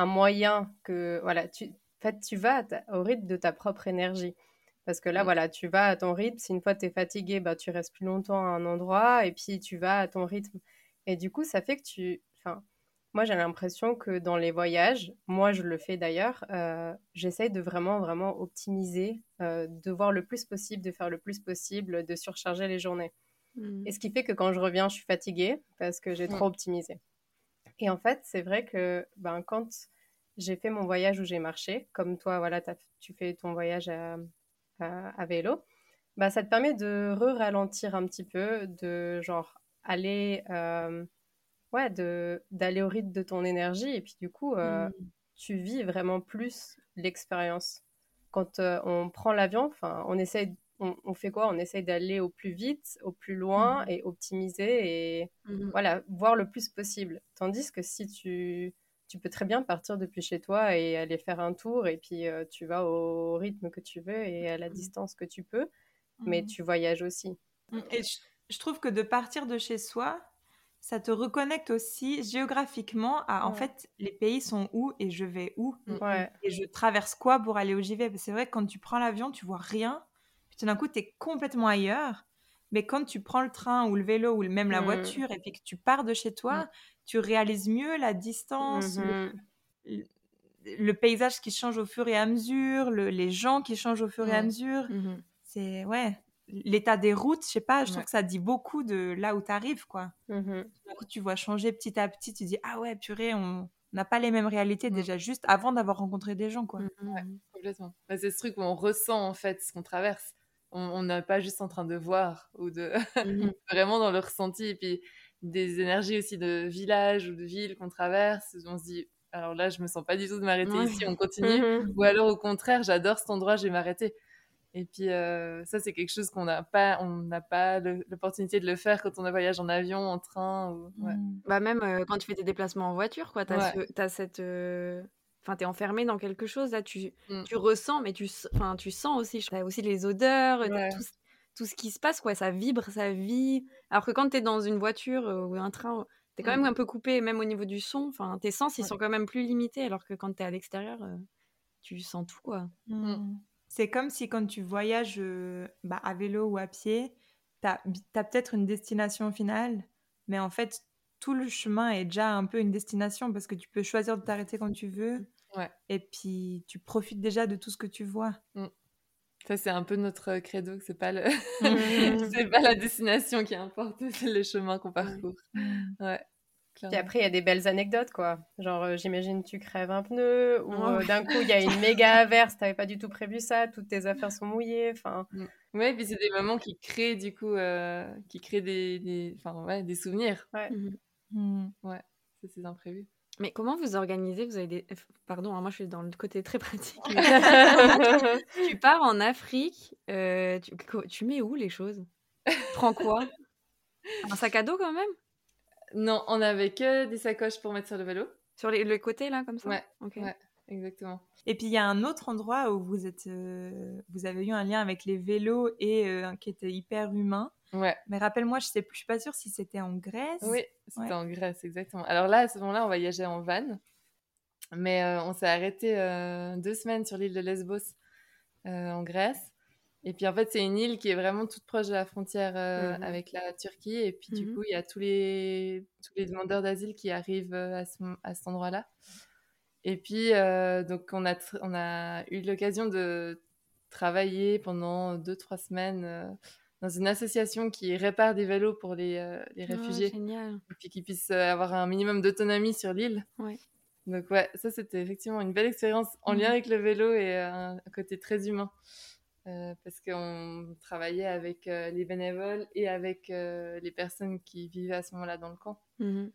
un moyen que, voilà, tu, en fait, tu vas au rythme de ta propre énergie. Parce que là, mm. voilà, tu vas à ton rythme. Si une fois tu es fatigué, bah, tu restes plus longtemps à un endroit et puis tu vas à ton rythme. Et du coup, ça fait que tu. Enfin, moi, j'ai l'impression que dans les voyages, moi, je le fais d'ailleurs, euh, j'essaye de vraiment, vraiment optimiser, euh, de voir le plus possible, de faire le plus possible, de surcharger les journées. Mm. Et ce qui fait que quand je reviens, je suis fatiguée parce que j'ai trop optimisé. Et en fait, c'est vrai que ben, quand j'ai fait mon voyage où j'ai marché, comme toi, voilà, tu fais ton voyage à, à, vélo, bah, ça te permet de re-ralentir un petit peu, de genre aller, euh, ouais, d'aller au rythme de ton énergie. Et puis du coup, euh, mmh. tu vis vraiment plus l'expérience. Quand euh, on prend l'avion, enfin, on essaye, on, fait quoi? On essaye d'aller au plus vite, au plus loin mhm. et optimiser et mhm. voilà, voir le plus possible. Tandis que si tu, tu peux très bien partir depuis chez toi et aller faire un tour et puis euh, tu vas au rythme que tu veux et à la mhm. distance que tu peux, mais tu voyages aussi. Et je trouve que de partir de chez soi, ça te reconnecte aussi géographiquement à en fait les pays sont où et je vais où? Et je traverse quoi pour aller où j'y vais. C'est vrai que quand tu prends l'avion, tu vois rien, tout d'un coup tu es complètement ailleurs. Mais quand tu prends le train ou le vélo ou même la mmh. voiture et puis que tu pars de chez toi, mmh. tu réalises mieux la distance, mmh le, paysage qui change au fur et à mesure, les gens qui changent au fur et à mesure. C'est ouais, l'état des routes, je sais pas, je trouve que ça dit beaucoup de là où tu arrives, quoi. Tu vois changer petit à petit, tu dis, ah ouais, purée, on n'a pas les mêmes réalités déjà, juste avant d'avoir rencontré des gens, quoi. Complètement. Bah, c'est ce truc où on ressent, en fait, ce qu'on traverse. On n'est pas juste en train de voir ou de... vraiment dans le ressenti. Et puis, des énergies aussi de village ou de ville qu'on traverse, on se dit, alors là, je me sens pas du tout de m'arrêter ici, on continue. Ou alors, au contraire, j'adore cet endroit, je vais m'arrêter. Et puis euh, ça, c'est quelque chose qu'on n'a pas, on n'a pas l'opportunité de le faire quand on voyage en avion, en train. Ou... Mmh. Bah même euh, quand tu fais des déplacements en voiture, quoi, t'as as cette, euh, enfin, t'es enfermé dans quelque chose là, tu, mmh. tu ressens, mais tu, enfin, tu sens aussi, t'as aussi les odeurs, tout, tout, ce qui se passe, quoi, ça vibre, ça vit. Alors que quand t'es dans une voiture ou un train, t'es quand même mmh. un peu coupé, même au niveau du son. Enfin, tes sens, ils sont quand même plus limités, alors que quand t'es à l'extérieur, tu sens tout, quoi. C'est comme si quand tu voyages euh, bah, à vélo ou à pied, tu as, peut-être une destination finale, mais en fait, tout le chemin est déjà un peu une destination parce que tu peux choisir de t'arrêter quand tu veux. Et puis, tu profites déjà de tout ce que tu vois. Mm. Ça, c'est un peu notre credo. C'est pas le, c'est pas la destination qui importe, c'est le chemin qu'on parcourt. Ouais. Puis après, il y a des belles anecdotes, quoi. Genre, euh, j'imagine, tu crèves un pneu, ou euh, d'un coup, il y a une méga averse, t'avais pas du tout prévu ça, toutes tes affaires sont mouillées, enfin... Mm. Ouais, puis c'est des moments qui créent, du coup, euh, qui créent des, des, ouais, des souvenirs. Ouais. Mhm. Mm. Ouais, c'est imprévu. Mais comment vous organisez Vous avez des... Pardon, hein, moi je suis dans le côté très pratique. tu pars en Afrique, tu... tu mets où les choses? Prends quoi? Un sac à dos quand même? Non, on avait que des sacoches pour mettre sur le vélo. Sur les, le côté, là, comme ça? Ouais, ouais exactement. Et puis, il y a un autre endroit où vous, êtes, euh, vous avez eu un lien avec les vélos et euh, qui était hyper humain. Ouais. Mais rappelle-moi, je sais plus, je suis pas sûre si c'était en Grèce. Oui, c'était en Grèce, exactement. Alors là, à ce moment-là, on voyageait en van. Mais euh, on s'est arrêté deux semaines sur l'île de Lesbos, en Grèce. Et puis en fait, c'est une île qui est vraiment toute proche de la frontière euh, mmh avec la Turquie. Et puis du mmh coup, il y a tous les, tous les demandeurs d'asile qui arrivent euh, à, ce, à cet endroit-là. Et puis, euh, donc, on a, on a eu l'occasion de travailler pendant deux, trois semaines dans une association qui répare des vélos pour les, les ah, réfugiés. génial. Et puis qui puissent avoir un minimum d'autonomie sur l'île. Ouais. Donc, ouais, ça, c'était effectivement une belle expérience en lien mmh avec le vélo et un côté très humain. Euh, parce qu'on travaillait avec euh, les bénévoles et avec euh, les personnes qui vivaient à ce moment-là dans le camp. Mmh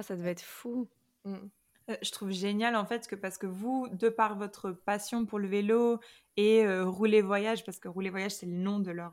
ça devait être fou. Mmh. Je trouve génial en fait que parce que vous, de par votre passion pour le vélo et Rouler Voyage, parce que Rouler Voyage c'est le nom de leur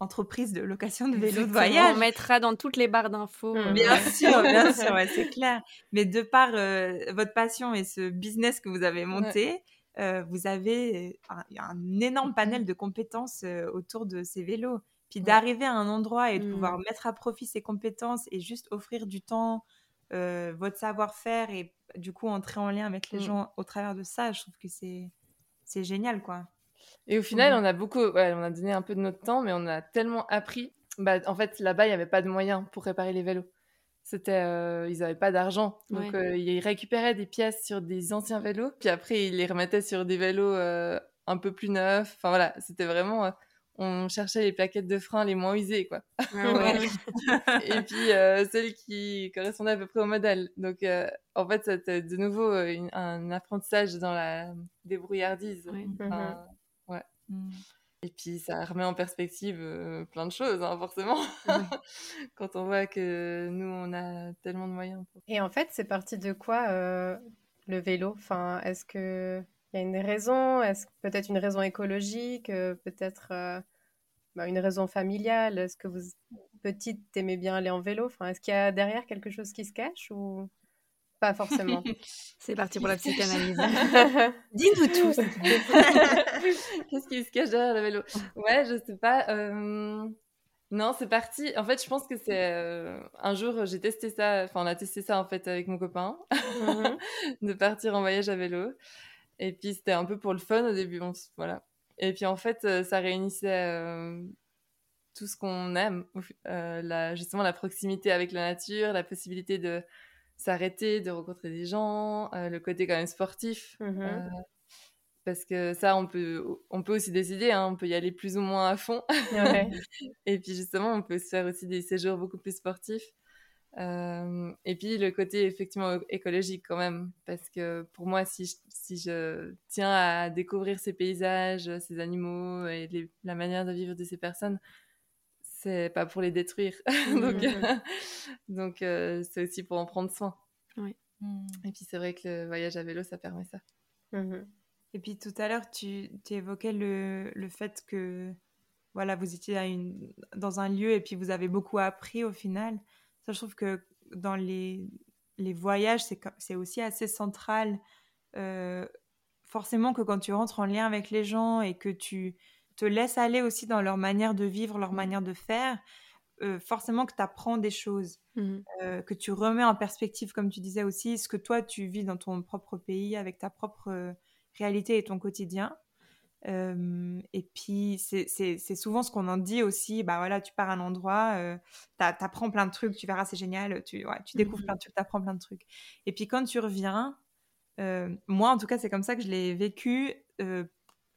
entreprise de location de vélo de voyage. On mettra dans toutes les barres d'infos. Mmh. Bien sûr, bien sûr, c'est clair. Mais de par votre passion et ce business que vous avez monté, euh, vous avez un, énorme panel de compétences euh, autour de ces vélos. Puis d'arriver à un endroit et de pouvoir mmh. mettre à profit ces compétences et juste offrir du temps, euh, votre savoir-faire et du coup entrer en lien avec les mmh. gens au travers de ça, je trouve que c'est c'est génial quoi. Et au final, on a beaucoup, ouais, on a donné un peu de notre temps, mais on a tellement appris. Bah, en fait, là-bas, il n'y avait pas de moyens pour réparer les vélos. C'était, euh, ils n'avaient pas d'argent, donc euh, ils récupéraient des pièces sur des anciens vélos, puis après ils les remettaient sur des vélos un peu plus neufs. Enfin voilà, c'était vraiment, on cherchait les plaquettes de frein les moins usées, quoi. Ah et puis celles qui correspondaient à peu près au modèle. Donc en fait, c'était de nouveau un apprentissage dans la débrouillardise. Enfin, ouais. Mmh. Et puis ça remet en perspective euh, plein de choses, hein, forcément, quand on voit que nous, on a tellement de moyens. Et en fait, c'est parti de quoi euh, le vélo? Enfin, est-ce que il y a une raison? Est-ce peut-être une raison écologique Peut-être bah, une raison familiale Est-ce que vous petite aimez bien aller en vélo? Enfin, est-ce qu'il y a derrière quelque chose qui se cache ou pas forcément? C'est parti pour la psychanalyse. Dis-nous tous. Qu'est-ce qui se cache derrière le vélo? Ouais, je sais pas. Euh, non, c'est parti. En fait, je pense que c'est euh, un jour j'ai testé ça. Enfin, on a testé ça en fait avec mon copain mhm. de partir en voyage à vélo. Et puis c'était un peu pour le fun au début. voilà. Et puis en fait, euh, ça réunissait tout ce qu'on aime, la, justement la proximité avec la nature, la possibilité de s'arrêter, de rencontrer des gens, euh, le côté quand même sportif. Mmh euh, parce que ça, on peut, on peut aussi décider, hein, on peut y aller plus ou moins à fond. et puis justement, on peut se faire aussi des séjours beaucoup plus sportifs. Euh, et puis le côté effectivement écologique quand même, parce que pour moi, si je, si je tiens à découvrir ces paysages, ces animaux et la manière de vivre de ces personnes, c'est pas pour les détruire. donc, mmh. donc euh, c'est aussi pour en prendre soin. Oui. Mmh. Et puis c'est vrai que le voyage à vélo, ça permet ça. Mmh Et puis tout à l'heure, tu, tu évoquais le, le, fait que voilà, vous étiez à une, dans un lieu et puis vous avez beaucoup appris au final. Ça, je trouve que dans les, les voyages, c'est aussi assez central. Euh, forcément que quand tu rentres en lien avec les gens et que tu te laisse aller aussi dans leur manière de vivre, leur mmh. manière de faire, euh, forcément que tu apprends des choses, mmh. euh, que tu remets en perspective, comme tu disais aussi, ce que toi tu vis dans ton propre pays, avec ta propre réalité et ton quotidien. Et puis, c'est souvent ce qu'on en dit aussi. Bah voilà, tu pars à un endroit, tu apprends plein de trucs, tu verras, c'est génial, tu, tu découvres plein de trucs, tu apprends plein de trucs. Et puis, quand tu reviens, moi en tout cas, c'est comme ça que je l'ai vécu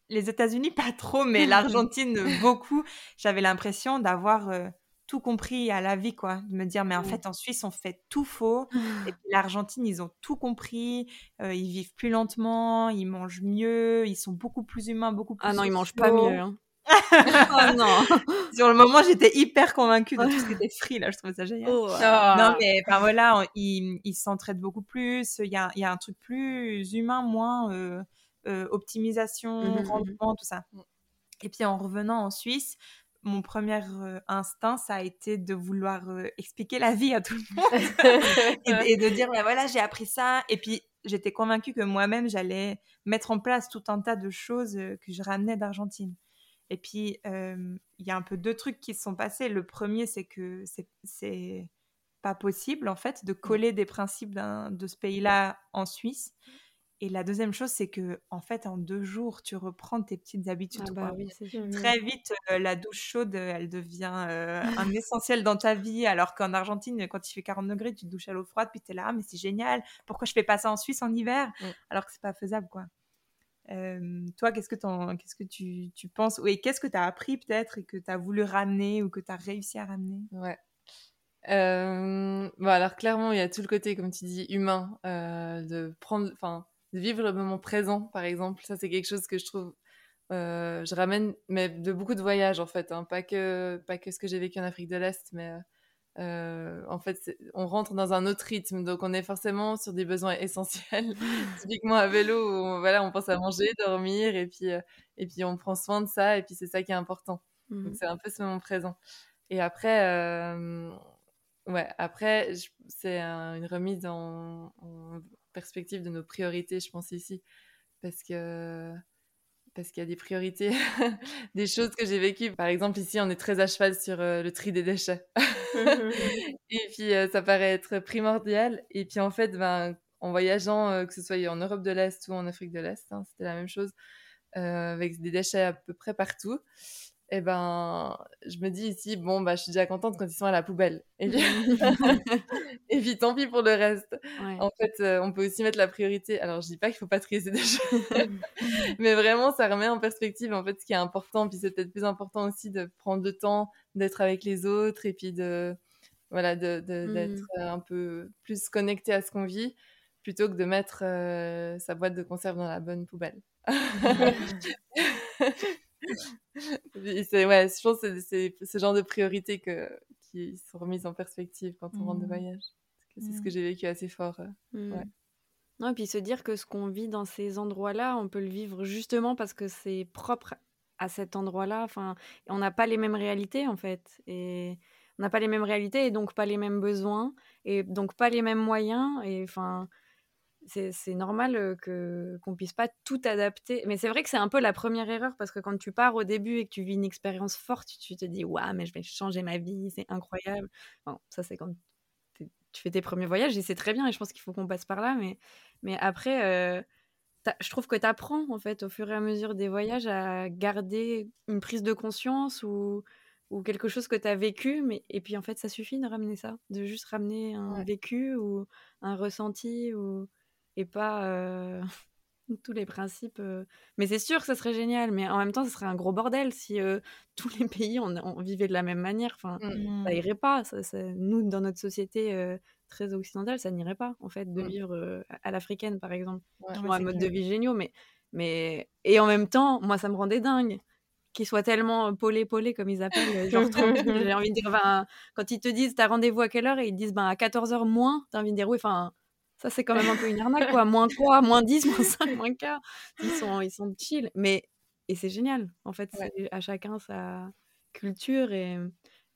les États-Unis, pas trop, mais l'Argentine, beaucoup. J'avais l'impression d'avoir euh, tout compris à la vie, quoi. De me dire, mais en fait, en Suisse, on fait tout faux. Et puis l'Argentine, ils ont tout compris. Euh, ils vivent plus lentement, ils mangent mieux, ils sont beaucoup plus humains, beaucoup plus. Ah non, ils mangent pas mieux. Hein. oh non. Sur le moment, j'étais hyper convaincue de tout ce qui était free, là. Je trouvais ça génial. Oh, non, mais enfin voilà, ils s'entraident beaucoup plus. Il y a, y a, un truc plus humain, moins. Euh, euh, optimisation, mmh rendement, tout ça. Mmh. Et puis en revenant en Suisse, mon premier euh, instinct, ça a été de vouloir euh, expliquer la vie à tout le monde et, de dire, bah, voilà, j'ai appris ça. Et puis, j'étais convaincue que moi-même, j'allais mettre en place tout un tas de choses que je ramenais d'Argentine. Et puis, il y a un peu deux trucs qui se sont passés. Le premier, c'est que c'est pas possible, en fait, de mmh. coller des principes de ce pays-là en Suisse. Et la deuxième chose, c'est que en fait, en deux jours, tu reprends tes petites habitudes. Ah bah Très vite, euh, la douche chaude, elle devient euh, un essentiel dans ta vie. Alors qu'en Argentine, quand il fait 40 degrés, tu te douches à l'eau froide, puis tu es là, ah, mais c'est génial. Pourquoi je fais pas ça en Suisse en hiver? Alors que c'est pas faisable, quoi. toi, qu'est-ce que, qu'est-ce que tu, tu penses? Et qu'est-ce que tu as appris peut-être et que tu as voulu ramener ou que tu as réussi à ramener? Ouais. Euh, bon, alors clairement, il y a tout le côté, comme tu dis, humain, de prendre, enfin, vivre le moment présent, par exemple. Ça, c'est quelque chose que je trouve. Euh, je ramène mais de beaucoup de voyages, en fait. Hein. Pas, que, pas que ce que j'ai vécu en Afrique de l'Est, mais euh, en fait, on rentre dans un autre rythme. Donc, on est forcément sur des besoins essentiels. Typiquement à vélo, on, voilà, on pense à manger, dormir, et puis, euh, et puis on prend soin de ça, et puis c'est ça qui est important. Donc, mmh c'est un peu ce moment présent. Et après, ouais, après, c'est une remise en perspective de nos priorités, je pense ici, parce que parce qu'il y a des priorités, des choses que j'ai vécues. Par exemple, ici, on est très à cheval sur euh, le tri des déchets. et puis, euh, ça paraît être primordial. Et puis, en fait, ben, en voyageant, euh, que ce soit en Europe de l'Est ou en Afrique de l'Est, hein, c'était la même chose, avec des déchets à peu près partout et eh ben, je me dis ici, bon, bah, je suis déjà contente quand ils sont à la poubelle. Et puis, et puis tant pis pour le reste. En fait, euh, on peut aussi mettre la priorité. Alors, je dis pas qu'il faut pas trier ses déchets, mais vraiment, ça remet en perspective en fait ce qui est important. Puis c'est peut-être plus important aussi de prendre le temps d'être avec les autres et puis de voilà, d'être de, d'être mmh. un peu plus connecté à ce qu'on vit plutôt que de mettre euh, sa boîte de conserve dans la bonne poubelle c'est, ouais, je pense que c'est, ce genre de priorités que, qui sont remises en perspective quand on rentre de mmh. voyage. C'est ce que mmh. j'ai vécu assez fort. Euh, mmh. Non, et puis se dire que ce qu'on vit dans ces endroits-là, on peut le vivre justement parce que c'est propre à cet endroit-là. Enfin, on n'a pas les mêmes réalités en fait, et on n'a pas les mêmes réalités et donc pas les mêmes besoins et donc pas les mêmes moyens. Et enfin, c'est normal que qu'on puisse pas tout adapter. Mais c'est vrai que c'est un peu la première erreur parce que quand tu pars au début et que tu vis une expérience forte, tu te dis waouh, mais je vais changer ma vie, c'est incroyable. Bon, ça c'est quand tu fais tes premiers voyages et c'est très bien et je pense qu'il faut qu'on passe par là. Mais, mais après, je trouve que tu apprends en fait au fur et à mesure des voyages à garder une prise de conscience ou, ou quelque chose que tu as vécu. Mais, et puis en fait, ça suffit de ramener ça, de juste ramener un vécu ou un ressenti ou et pas euh, tous les principes. Euh. Mais c'est sûr que ça serait génial, mais en même temps, ce serait un gros bordel si euh, tous les pays on, vivait de la même manière. Enfin, mmh. ça irait pas. Ça, nous, dans notre société très occidentale, ça n'irait pas en fait de mmh. vivre à l'africaine, par exemple. Ouais, un mode de vie géniaux, mais mais et en même temps, moi, ça me rendait dingue qu'ils soient tellement polés polés comme ils appellent genre j'ai envie de dire quand ils te disent t'as rendez-vous à quelle heure? et ils disent ben à 14h moins t'as envie de dire oui enfin ça, c'est quand même un peu une arnaque, quoi. Moins quoi Moins 10, moins 5, moins 4. Ils sont, ils sont chill. Mais, et c'est génial. En fait, à chacun sa culture. Et,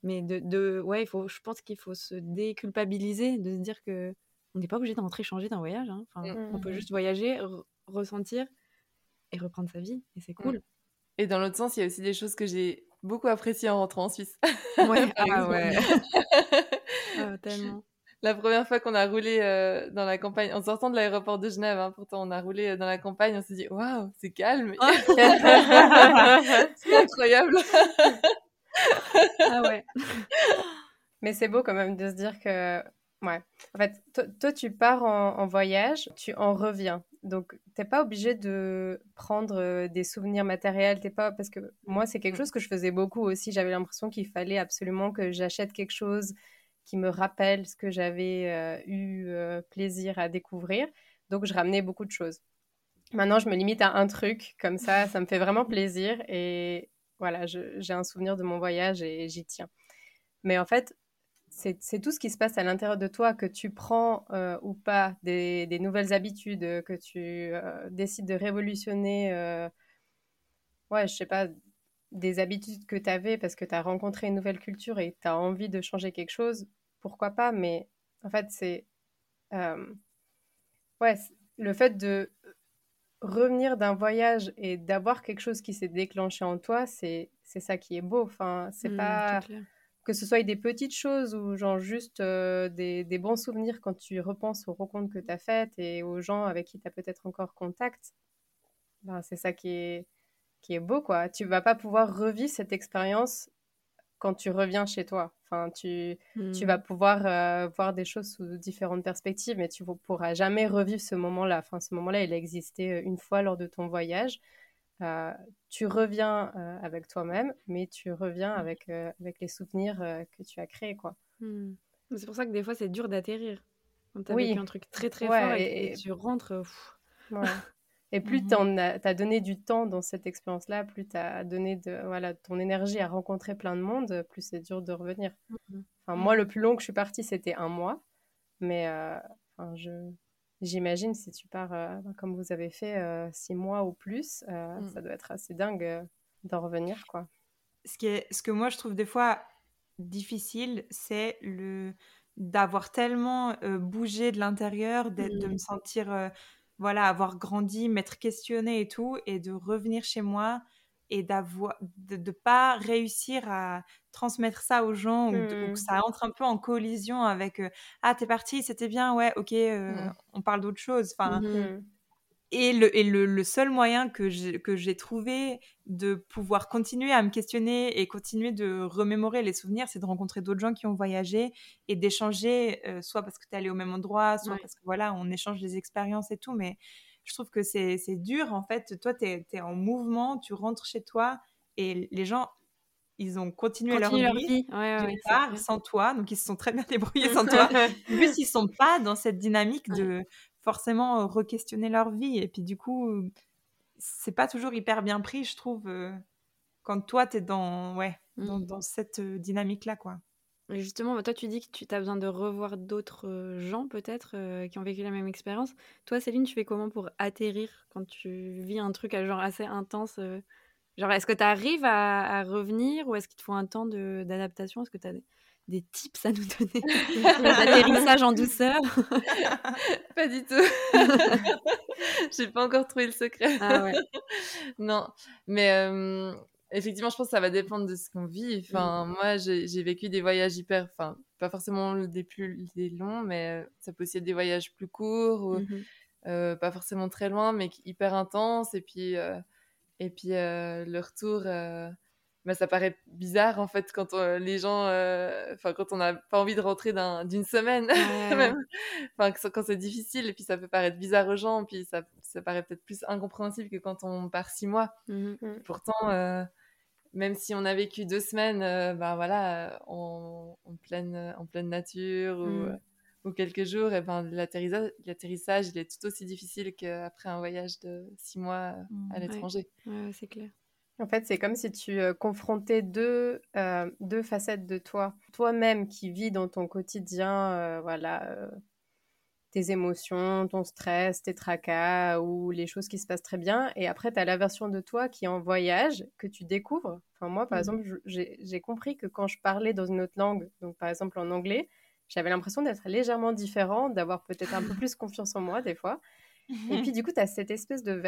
mais de, de ouais, il faut, je pense qu'il faut se déculpabiliser, de se dire que on n'est pas obligé de rentrer changer d'un voyage. Hein. Enfin, mmh. On peut juste voyager, ressentir et reprendre sa vie. Et c'est mmh. cool. Et dans l'autre sens, il y a aussi des choses que j'ai beaucoup appréciées en rentrant en Suisse. Ouais, ah ouais. ah, tellement. La première fois qu'on a roulé euh, dans la campagne, en sortant de l'aéroport de Genève, hein, pourtant on a roulé euh, dans la campagne, on s'est dit waouh, c'est calme, c'est incroyable. ah ouais. Mais c'est beau quand même de se dire que, ouais, en fait, toi, tu pars en, voyage, tu en reviens, donc t'es pas obligé de prendre euh, des souvenirs matériels, t'es pas parce que moi c'est quelque chose que je faisais beaucoup aussi. J'avais l'impression qu'il fallait absolument que j'achète quelque chose qui me rappelle ce que j'avais euh, eu euh, plaisir à découvrir. Donc, je ramenais beaucoup de choses. Maintenant, je me limite à un truc, comme ça, ça me fait vraiment plaisir. Et voilà, j'ai un souvenir de mon voyage et j'y tiens. Mais en fait, c'est tout ce qui se passe à l'intérieur de toi, que tu prends euh, ou pas des, nouvelles habitudes, que tu décides de révolutionner, ouais, je sais pas, des habitudes que tu avais parce que tu as rencontré une nouvelle culture et tu as envie de changer quelque chose, pourquoi pas, mais en fait, c'est. Euh, ouais, le fait de revenir d'un voyage et d'avoir quelque chose qui s'est déclenché en toi, c'est ça qui est beau. Enfin, c'est mmh, pas. Que ce soit des petites choses ou genre juste euh, des, des, bons souvenirs quand tu repenses aux rencontres que tu as faites et aux gens avec qui tu as peut-être encore contact, ben, c'est ça qui est, qui est beau, quoi. Tu vas pas pouvoir revivre cette expérience quand tu reviens chez toi. Enfin, tu, tu vas hmm. pouvoir euh, voir des choses sous différentes perspectives, mais tu ne pourras jamais revivre ce moment-là. Enfin, ce moment-là, il a existé euh, une fois lors de ton voyage. Euh, tu reviens avec toi-même, mais tu reviens hmm. avec, avec les souvenirs que tu as créés, quoi. Hmm. C'est pour ça que des fois, c'est dur d'atterrir. Quand tu as vécu un truc très, très fort et, tu rentres... Et plus mmh tu as, donné du temps dans cette expérience-là, plus tu as donné de, voilà, ton énergie à rencontrer plein de monde, plus c'est dur de revenir. Mmh enfin, moi, le plus long que je suis partie, c'était un mois. Mais euh, enfin, je, j'imagine si tu pars euh, comme vous avez fait euh, six mois ou plus, mmh. ça doit être assez dingue d'en revenir. Quoi. Ce, qui est, ce que moi, je trouve des fois difficile, c'est le d'avoir tellement bougé de l'intérieur, de me sentir voilà, avoir grandi, m'être questionné et tout, et de revenir chez moi et d'avoir de ne pas réussir à transmettre ça aux gens ou, que mmh. ça entre un peu en collision avec euh, ah t'es parti c'était bien ouais ok euh, mmh. on parle d'autre chose enfin mmh et, le, et le, le, seul moyen que j'ai trouvé de pouvoir continuer à me questionner et continuer de remémorer les souvenirs, c'est de rencontrer d'autres gens qui ont voyagé et d'échanger, euh, soit parce que tu es allé au même endroit, soit parce que voilà, on échange des expériences et tout. Mais je trouve que c'est dur en fait. Toi, tu es, en mouvement, tu rentres chez toi et les gens, ils ont continué leur vie, sans toi, donc ils se sont très bien débrouillés sans toi. En plus, ils sont pas dans cette dynamique de forcément re-questionner leur vie. Et puis du coup, c'est pas toujours hyper bien pris, je trouve, quand toi, tu es dans, ouais, mmh. dans, cette dynamique-là, quoi. Et justement, bah, toi, tu dis que tu as besoin de revoir d'autres gens, peut-être, qui ont vécu la même expérience. Toi, Céline, tu fais comment pour atterrir quand tu vis un truc genre assez intense Genre, est-ce que tu arrives à, revenir ou est-ce qu'il te faut un temps d'adaptation? Est-ce que tu as des, tips à nous donner D'atterrissage en douceur Pas du tout. J'ai pas encore trouvé le secret. Ah ouais. non, mais effectivement, je pense que ça va dépendre de ce qu'on vit. Enfin, mmh. moi, j'ai vécu des voyages hyper, enfin, pas forcément des plus longs, mais euh, ça peut aussi être des voyages plus courts, ou, mmh euh, pas forcément très loin, mais hyper intenses. Et puis, euh, et puis le retour, bah, ça paraît bizarre en fait quand les gens, enfin, quand on n'a pas envie de rentrer d'une semaine, même. Enfin, quand c'est difficile, et puis ça peut paraître bizarre aux gens, puis ça, ça paraît peut-être plus incompréhensible que quand on part six mois. Mmh Pourtant même si on a vécu deux semaines, ben voilà, en, pleine, en pleine nature ou, mmh. ou quelques jours, et ben l'atterrissage, il est tout aussi difficile qu'après un voyage de six mois mmh. à l'étranger. Ouais, c'est clair. En fait, c'est comme si tu confrontais deux, deux facettes de toi. Toi-même qui vis dans ton quotidien, voilà, tes émotions, ton stress, tes tracas ou les choses qui se passent très bien. Et après, tu as la version de toi qui est en voyage, que tu découvres. Enfin, moi, par mmh. exemple, j'ai compris que quand je parlais dans une autre langue, donc par exemple en anglais, j'avais l'impression d'être légèrement différent, d'avoir peut-être un peu plus confiance en moi des fois. Et puis du coup, tu as cette espèce de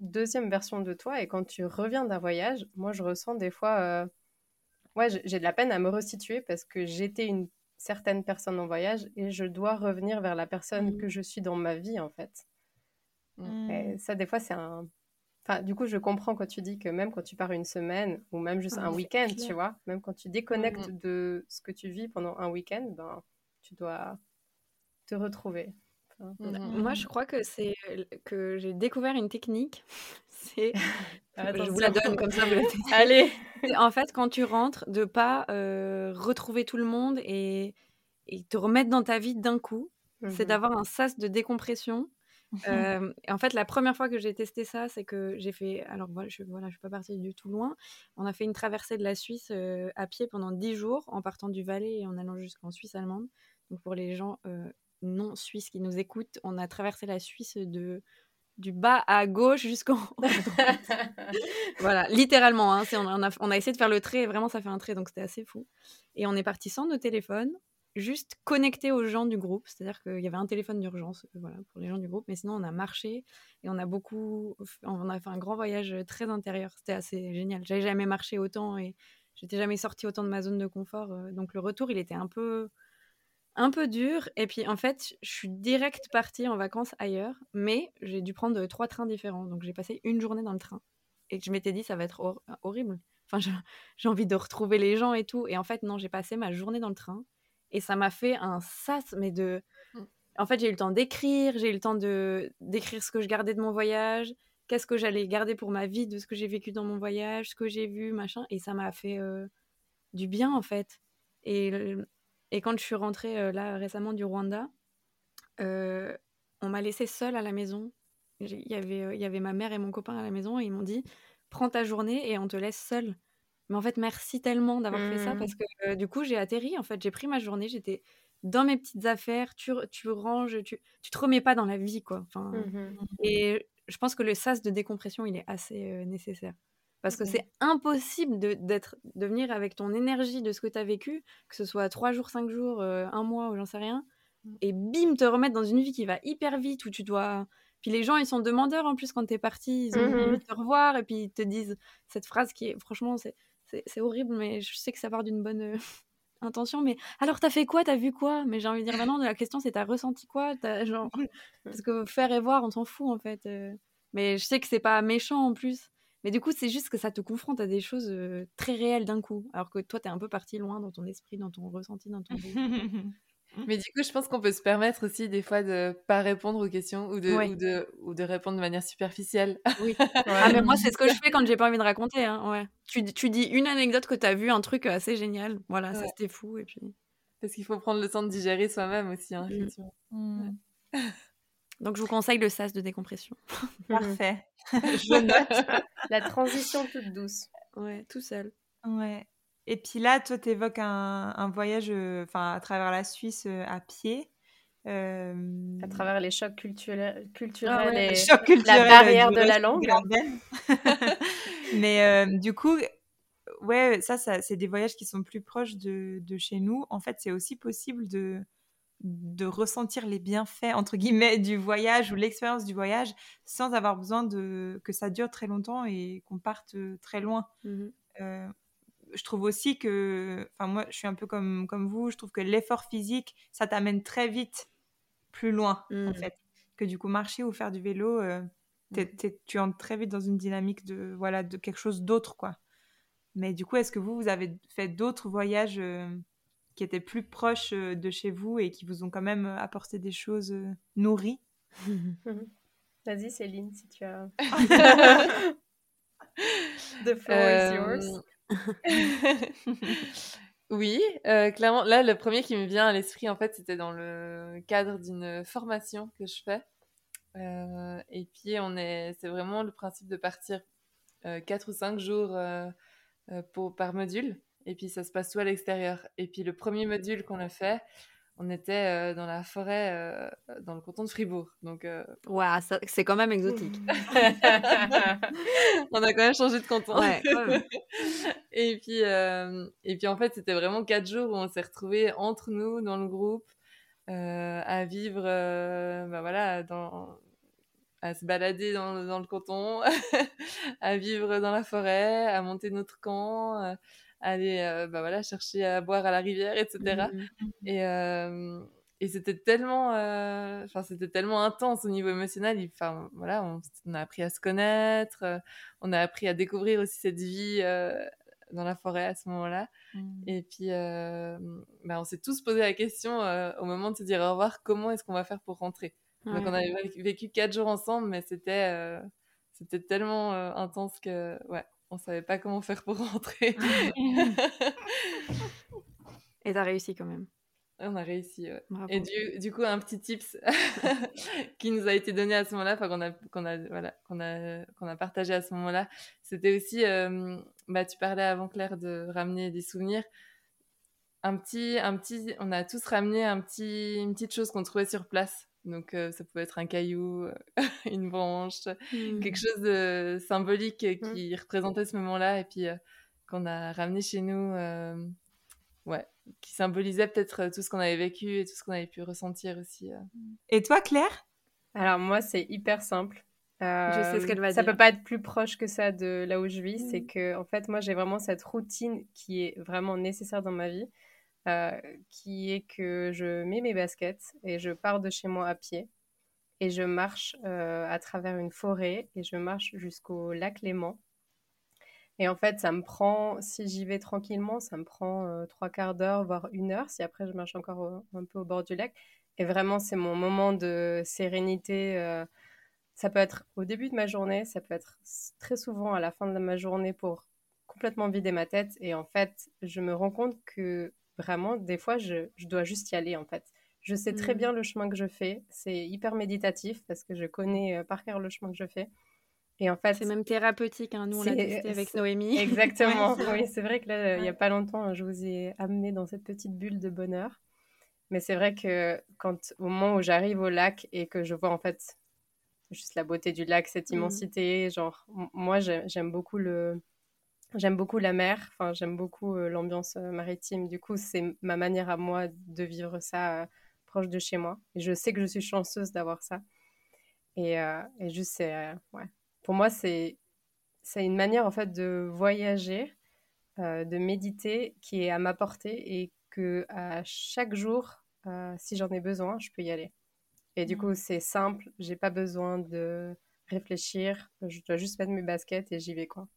deuxième version de toi. Et quand tu reviens d'un voyage, moi, je ressens des fois... Euh... Ouais, j'ai de la peine à me resituer parce que j'étais une certaines personnes en voyage et je dois revenir vers la personne mmh. que je suis dans ma vie en fait. Mmh. Et ça, des fois, c'est un. Enfin, du coup, je comprends quand tu dis que même quand tu pars une semaine ou même juste un week-end, tu vois, même quand tu déconnectes mmh. de ce que tu vis pendant un week-end, ben, tu dois te retrouver. Moi, je crois que c'est que j'ai découvert une technique. C'est, je vous la donne comme ça. Vous Allez. En fait, quand tu rentres, de pas retrouver tout le monde et, et, te remettre dans ta vie d'un coup, c'est mmh d'avoir un sas de décompression. Mmh en fait, la première fois que j'ai testé ça, c'est que j'ai fait. Alors voilà, je voilà, je suis pas partie du tout loin. On a fait une traversée de la Suisse à pied pendant 10 jours, en partant du Valais et en allant jusqu'en Suisse allemande. Donc pour les gens non suisses qui nous écoutent, on a traversé la Suisse de du bas à gauche jusqu'en voilà, littéralement. Hein, on, a, on, a, essayé de faire le trait et vraiment ça fait un trait, donc c'était assez fou. Et on est parti sans nos téléphones, juste connectés aux gens du groupe. C'est-à-dire qu'il y avait un téléphone d'urgence euh, voilà, pour les gens du groupe, mais sinon on a marché et on a beaucoup. On a fait un grand voyage très intérieur. C'était assez génial. J'avais jamais marché autant et j'étais jamais sortie autant de ma zone de confort. Euh, donc le retour, il était un peu un peu dur. Et puis en fait, je suis direct partie en vacances ailleurs, mais j'ai dû prendre trois trains différents. Donc j'ai passé une journée dans le train. Et je m'étais dit, ça va être horrible. Enfin, j'ai envie de retrouver les gens et tout. Et en fait, non, j'ai passé ma journée dans le train. Et ça m'a fait un sas, mais de. Mmh. En fait, j'ai eu le temps d'écrire, j'ai eu le temps de d'écrire ce que je gardais de mon voyage, qu'est-ce que j'allais garder pour ma vie, de ce que j'ai vécu dans mon voyage, ce que j'ai vu, machin. Et ça m'a fait euh, du bien, en fait. Et et quand je suis rentrée euh, là récemment du Rwanda, euh, on m'a laissée seule à la maison. Il y, avait, euh, il y avait ma mère et mon copain à la maison et ils m'ont dit Prends ta journée et on te laisse seule. Mais en fait, merci tellement d'avoir fait ça mmh. parce que du coup, j'ai atterri. En fait, j'ai pris ma journée, j'étais dans mes petites affaires, tu, tu ranges, tu, tu te remets pas dans la vie, quoi. Enfin, mmh Et je pense que le sas de décompression, il est assez nécessaire. Parce que c'est impossible de, d'être, de venir avec ton énergie de ce que tu as vécu, que ce soit trois jours, cinq jours, euh, un mois ou j'en sais rien, mmh. et bim, te remettre dans une vie qui va hyper vite où tu dois. Puis les gens, ils sont demandeurs en plus quand tu es parti, ils ont envie mmh de te revoir et puis ils te disent cette phrase qui est, franchement, c'est, c'est, horrible, mais je sais que ça part d'une bonne euh, intention. Mais alors, t'as fait quoi? T'as vu quoi Mais j'ai envie de dire maintenant, la question c'est t'as ressenti quoi? Genre... Parce que faire et voir, on s'en fout en fait. Euh. Mais je sais que c'est pas méchant en plus. Mais du coup, c'est juste que ça te confronte à des choses très réelles d'un coup. Alors que toi, tu es un peu parti loin dans ton esprit, dans ton ressenti, dans ton. mais du coup, je pense qu'on peut se permettre aussi des fois de pas répondre aux questions ou de, ou de, ou de répondre de manière superficielle. Oui. Ah, mais moi, c'est ce que je fais quand j'ai pas envie de raconter. Hein. Ouais. Tu, tu, dis une anecdote que tu as vu, un truc assez génial. Voilà, ça c'était fou. Et puis... Parce qu'il faut prendre le temps de digérer soi-même aussi, hein, mmh. effectivement. Mmh. Donc, je vous conseille le sas de décompression. Parfait. je note la transition toute douce. Ouais, tout seul. Ouais. Et puis là, toi, tu évoques un, voyage enfin à travers la Suisse à pied. À travers les chocs culturels, culturels et la barrière de la langue. Mais du coup, ouais, ça, ça c'est des voyages qui sont plus proches de, de chez nous. En fait, c'est aussi possible de, de ressentir les bienfaits, entre guillemets, du voyage ou l'expérience du voyage sans avoir besoin de que ça dure très longtemps et qu'on parte très loin. Mmh je trouve aussi que, enfin moi, je suis un peu comme, comme vous, je trouve que l'effort physique, ça t'amène très vite plus loin, en mmh. fait. Que du coup, marcher ou faire du vélo, euh, mmh. tu entres très vite dans une dynamique de, voilà, de quelque chose d'autre, quoi. Mais du coup, est-ce que vous, vous avez fait d'autres voyages euh, qui étaient plus proches euh, de chez vous et qui vous ont quand même apporté des choses nourries Vas-y, Céline, si tu as. The floor is yours. Oui, euh, clairement. Là, le premier qui me vient à l'esprit, en fait, c'était dans le cadre d'une formation que je fais. Euh, et puis, on est, c'est vraiment le principe de partir euh, 4 ou 5 jours euh, pour, par module. Et puis, ça se passe tout à l'extérieur. Et puis, le premier module qu'on a fait, on était dans la forêt, dans le canton de Fribourg. Donc, ouais, c'est quand même exotique. on a quand même changé de canton. Ouais, et puis, et puis en fait, c'était vraiment quatre jours où on s'est retrouvés entre nous dans le groupe à vivre, bah voilà, dans, à se balader dans, dans le canton, à vivre dans la forêt, à monter notre camp aller euh, bah voilà, chercher à boire à la rivière, etc. Mmh, mmh, mmh. Et, euh, et c'était tellement, euh, enfin c'était tellement intense au niveau émotionnel. Enfin voilà, on, a appris à se connaître, on a appris à découvrir aussi cette vie dans la forêt à ce moment-là. Et puis, bah, on s'est tous posé la question au moment de se dire au revoir, comment est-ce qu'on va faire pour rentrer? Donc on avait vécu quatre jours ensemble, mais c'était c'était tellement intense que ouais, on savait pas comment faire pour rentrer. Et t'as réussi quand même. On a réussi, Et du, coup, un petit tips qui nous a été donné à ce moment-là, enfin qu'on a, qu'on a, voilà, qu'on a, qu'on a partagé à ce moment-là, c'était aussi, bah, tu parlais avant Claire de ramener des souvenirs. Un petit, un petit, on a tous ramené un petit, une petite chose qu'on trouvait sur place. Donc euh, ça pouvait être un caillou, euh, une branche, mmh. quelque chose de symbolique mmh. qui représentait ce moment-là et puis euh, qu'on a ramené chez nous, ouais, qui symbolisait peut-être tout ce qu'on avait vécu et tout ce qu'on avait pu ressentir aussi. Et toi, Claire? Alors moi, c'est hyper simple. je sais ce qu'elle va ça dire. Ça peut pas être plus proche que ça de là où je vis. C'est mmh. que en fait, moi, j'ai vraiment cette routine qui est vraiment nécessaire dans ma vie. Euh, qui est que je mets mes baskets et je pars de chez moi à pied et je marche euh, à travers une forêt et je marche jusqu'au lac Léman. Et en fait, ça me prend, si j'y vais tranquillement, ça me prend euh, trois quarts d'heure, voire une heure, si après je marche encore un peu au bord du lac. Et vraiment, c'est mon moment de sérénité. ça peut être au début de ma journée, ça peut être très souvent à la fin de ma journée pour complètement vider ma tête. Et en fait, je me rends compte que Vraiment, des fois, je, dois juste y aller en fait. Je sais très mmh. bien le chemin que je fais. C'est hyper méditatif parce que je connais euh, par cœur le chemin que je fais. Et en fait, c'est même thérapeutique. Hein. Nous, on l'a testé avec Noémie. Exactement. oui, c'est vrai que là, il n'y a pas longtemps, je vous ai amené dans cette petite bulle de bonheur. Mais c'est vrai que quand au moment où j'arrive au lac et que je vois en fait juste la beauté du lac, cette mmh. immensité, genre moi j'aime beaucoup le J'aime beaucoup la mer, enfin, j'aime beaucoup euh, l'ambiance euh, maritime. Du coup, c'est ma manière à moi de vivre ça euh, proche de chez moi. Et je sais que je suis chanceuse d'avoir ça. Et, et juste, c'est, ouais. Pour moi, c'est, c'est une manière en fait de voyager, de méditer qui est à ma portée et que à chaque jour, si j'en ai besoin, je peux y aller. Et du mmh. coup, c'est simple, j'ai pas besoin de réfléchir, je dois juste mettre mes baskets et j'y vais quoi.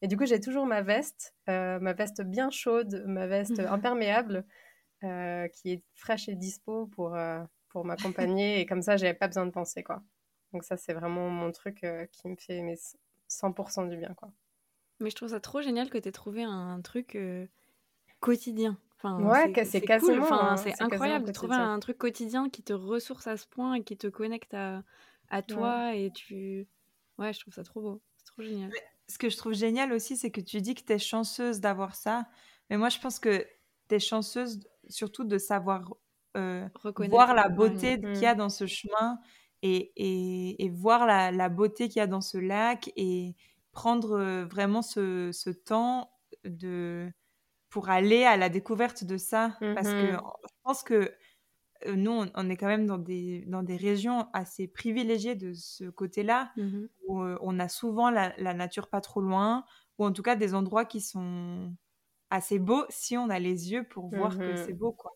Et du coup, j'ai toujours ma veste, euh, ma veste bien chaude, ma veste imperméable, euh, qui est fraîche et dispo pour, euh, pour m'accompagner. et comme ça, j'avais pas besoin de penser, quoi. Donc ça, c'est vraiment mon truc qui me fait mes 100% du bien, quoi. Mais je trouve ça trop génial que tu aies trouvé un truc quotidien. Enfin, ouais, c'est quasiment. Enfin, c'est incroyable de trouver un truc quotidien qui te ressource à ce point et qui te connecte à, à toi. Et tu. Ouais, je trouve ça trop beau. C'est trop génial ce que je trouve génial aussi, c'est que tu dis que tu es chanceuse d'avoir ça. Mais moi, je pense que tu es chanceuse surtout de savoir euh, voir la beauté qu'il y a dans ce chemin et, et, et voir la, la beauté qu'il y a dans ce lac et prendre euh, vraiment ce, ce, temps de pour aller à la découverte de ça. Parce que mmh je pense que euh, nous on, est quand même dans des dans des régions assez privilégiées de ce côté-là mmh où on a souvent la, la, nature pas trop loin ou en tout cas des endroits qui sont assez beaux si on a les yeux pour voir que c'est beau quoi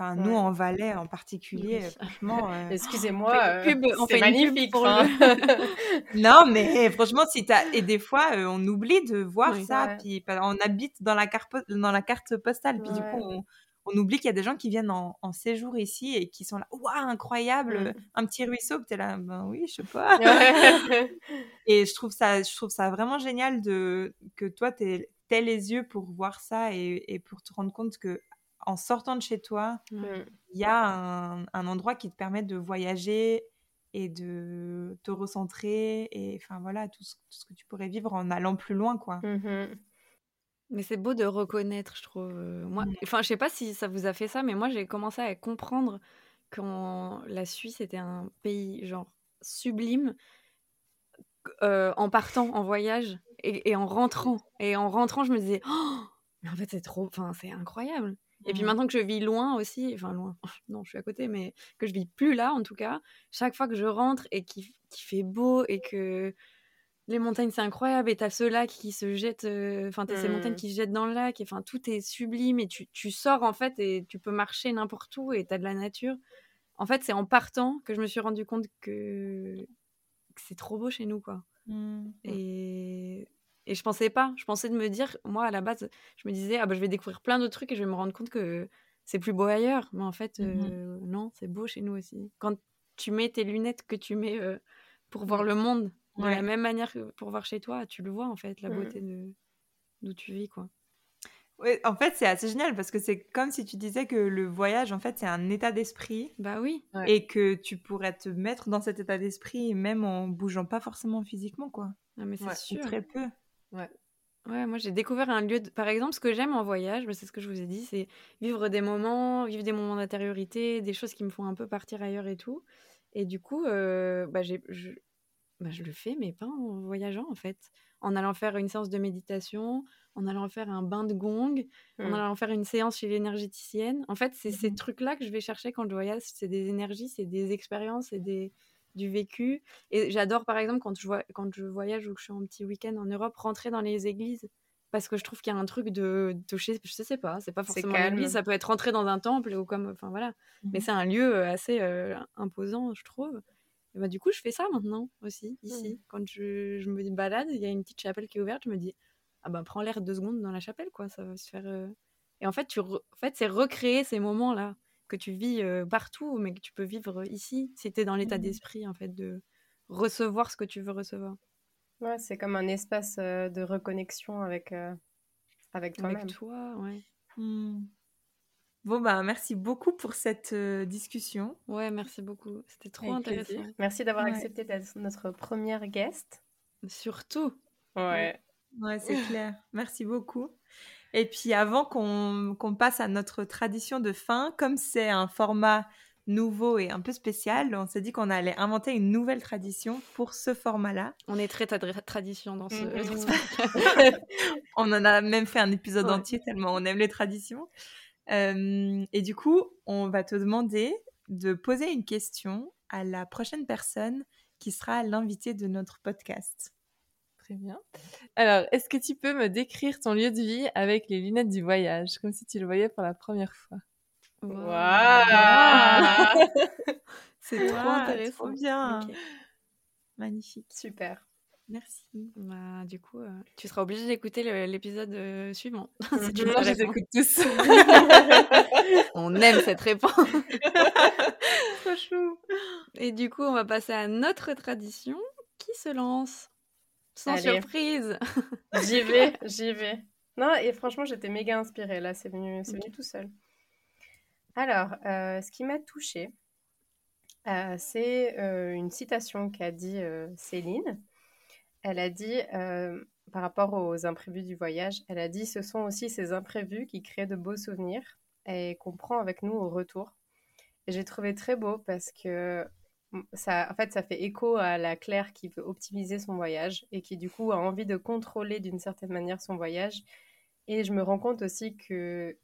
Enfin, nous en Valais en particulier, franchement. Euh, Excusez-moi, euh, c'est magnifique. Pour non, mais franchement, si t'as et des fois, euh, on oublie de voir ça. Puis on habite dans la carte dans la carte postale, puis du coup, on, on oublie qu'il y a des gens qui viennent en, séjour ici et qui sont là, waouh, incroyable, mmh. un petit ruisseau. Tu es là, ben oui, je sais pas. et je trouve ça, je trouve ça vraiment génial de que toi, tu aies les yeux pour voir ça et, et pour te rendre compte que en sortant de chez toi, mmh. il y a un, endroit qui te permet de voyager et de te recentrer et enfin voilà tout ce, que tu pourrais vivre en allant plus loin quoi. Mmh mais c'est beau de reconnaître, je trouve. Euh, moi, mmh. enfin, je sais pas si ça vous a fait ça, mais moi j'ai commencé à comprendre que la Suisse était un pays genre sublime euh, en partant en voyage et, en rentrant. Et en rentrant, je me disais, oh, mais en fait c'est trop, enfin c'est incroyable. Et puis maintenant que je vis loin aussi, enfin loin, non, je suis à côté, mais que je vis plus là en tout cas, chaque fois que je rentre et qu'il fait beau et que les montagnes c'est incroyable et t'as ce lac qui se jette, euh, enfin t'as ces montagnes mmh. qui se jettent dans le lac, et enfin tout est sublime et tu, tu, sors en fait et tu peux marcher n'importe où et t'as de la nature. En fait, c'est en partant que je me suis rendu compte que, que c'est trop beau chez nous quoi. Mmh. Et et je pensais pas. Je pensais de me dire, moi, à la base, je me disais, ah bah, je vais découvrir plein d'autres trucs et je vais me rendre compte que c'est plus beau ailleurs. Mais en fait, mmh euh, non, c'est beau chez nous aussi. Quand tu mets tes lunettes que tu mets euh, pour voir le monde de la même manière que pour voir chez toi, tu le vois, en fait, la mmh beauté de d'où tu vis, quoi. Oui, en fait, c'est assez génial parce que c'est comme si tu disais que le voyage, en fait, c'est un état d'esprit. Bah oui. Et que tu pourrais te mettre dans cet état d'esprit même en bougeant pas forcément physiquement, quoi. Non, mais c'est sûr. très peu. Ouais. Ouais, moi j'ai découvert un lieu, par exemple, ce que j'aime en voyage, bah, c'est ce que je vous ai dit, c'est vivre des moments, vivre des moments d'intériorité, des choses qui me font un peu partir ailleurs et tout. Et du coup, euh, bah, je... Bah, je le fais, mais pas en voyageant en fait. En allant faire une séance de méditation, en allant faire un bain de gong, en mmh. allant faire une séance chez l'énergéticienne. En fait, c'est ces mmh trucs-là que je vais chercher quand je voyage. C'est des énergies, c'est des expériences, c'est des, du vécu. Et j'adore, par exemple, quand je, vois, quand je voyage ou que je suis en petit week-end en Europe, rentrer dans les églises. Parce que je trouve qu'il y a un truc de, toucher, je sais pas, c'est pas forcément l'église, ça peut être rentrer dans un temple ou comme, enfin voilà. Mais mmh c'est un lieu euh, assez euh, imposant, je trouve. Et bah, du coup, je fais ça maintenant aussi, ici. Mmh. Quand je, je, me balade, il y a une petite chapelle qui est ouverte, je me dis, ah ben prends l'air deux secondes dans la chapelle, quoi, ça va se faire. Euh. Et en fait, tu en fait, c'est recréer ces moments-là que tu vis partout, mais que tu peux vivre ici, si tu es dans l'état mmh d'esprit, en fait, de recevoir ce que tu veux recevoir. Ouais, c'est comme un espace de reconnexion avec, avec toi-même. Avec toi, ouais. Mmh. Bon, bah, merci beaucoup pour cette discussion. Ouais, merci beaucoup. C'était trop intéressant. Merci d'avoir accepté d'être notre première guest. Surtout. Ouais. Ouais, c'est clair. Merci beaucoup. Et puis avant qu'on passe à notre tradition de fin, comme c'est un format nouveau et un peu spécial, on s'est dit qu'on allait inventer une nouvelle tradition pour ce format-là. On est très tradition dans ce. Mm-hmm. on en a même fait un épisode entier tellement on aime les traditions. Euh, et du coup, on va te demander de poser une question à la prochaine personne qui sera l'invité de notre podcast. Très bien. Alors, est-ce que tu peux me décrire ton lieu de vie avec les lunettes du voyage, comme si tu le voyais pour la première fois? Waouh C'est trop intéressant. Trop bien. Magnifique. Super. Merci. Bah, du coup, euh, tu seras obligé d'écouter l'épisode euh, suivant. si tu Moi, je les écoute tous. on aime cette réponse. trop chou. Et du coup, on va passer à notre tradition qui se lance. Sans surprise. j'y vais, j'y vais. Non, et franchement, j'étais méga inspirée. Là, c'est venu, c'est venu tout seul. Alors, euh, ce qui m'a touchée, euh, c'est euh, une citation qu'a dit Céline. Elle a dit par rapport aux imprévus du voyage, elle a dit ce sont aussi ces imprévus qui créent de beaux souvenirs et qu'on prend avec nous au retour. Et j'ai trouvé très beau parce que ça, en fait, ça fait écho à la Claire qui veut optimiser son voyage et qui du coup a envie de contrôler d'une certaine manière son voyage. Et je me rends compte aussi que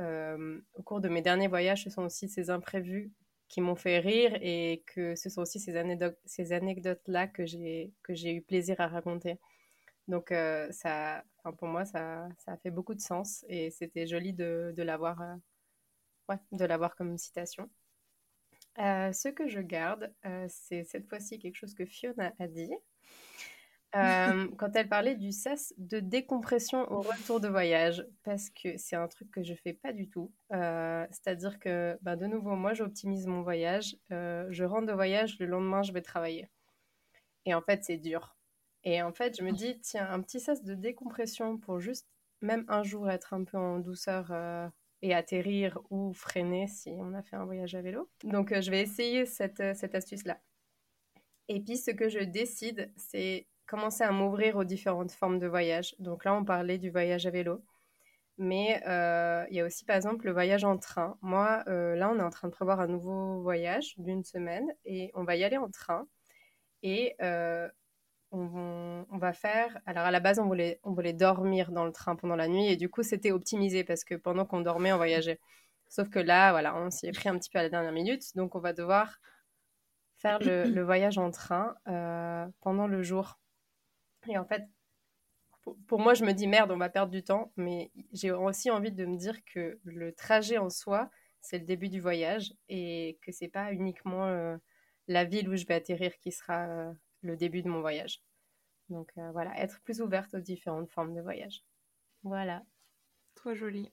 euh, au cours de mes derniers voyages, ce sont aussi ces imprévus qui m'ont fait rire et que ce sont aussi ces, anecdotes, ces anecdotes-là que j'ai, que j'ai eu plaisir à raconter. Donc, euh, ça, pour moi, ça, ça, a fait beaucoup de sens et c'était joli de, de l'avoir, euh, ouais, de l'avoir comme citation. Euh, ce que je garde, c'est cette fois-ci quelque chose que Fiona a dit. Euh, quand elle parlait du sas de décompression au retour de voyage, parce que c'est un truc que je fais pas du tout. Euh, c'est-à-dire que, bah, de nouveau, moi, j'optimise mon voyage. Euh, je rentre de voyage, le lendemain, je vais travailler. Et en fait, c'est dur. Et en fait, je me dis, tiens, un petit sas de décompression pour juste, même un jour, être un peu en douceur et atterrir ou freiner si on a fait un voyage à vélo. Donc, je vais essayer cette, cette astuce-là. Et puis, ce que je décide, c'est commencer à m'ouvrir aux différentes formes de voyage. Donc là, on parlait du voyage à vélo. Mais euh, il y a aussi, par exemple, le voyage en train. Moi, euh, là, on est en train de prévoir un nouveau voyage d'une semaine et on va y aller en train. Et euh, on, va faire... Alors, à la base, on voulait, on voulait dormir dans le train pendant la nuit et du coup, c'était optimisé parce que pendant qu'on dormait, on voyageait. Sauf que là, voilà, on s'y est pris un petit peu à la dernière minute. Donc, on va devoir faire le voyage en train pendant le jour. Et en fait, pour moi, je me dis merde, on va perdre du temps, mais j'ai aussi envie de me dire que le trajet en soi, c'est le début du voyage et que c'est pas uniquement euh, la ville où je vais atterrir qui sera euh, le début de mon voyage. Donc euh, voilà, être plus ouverte aux différentes formes de voyage. Voilà. Trop joli.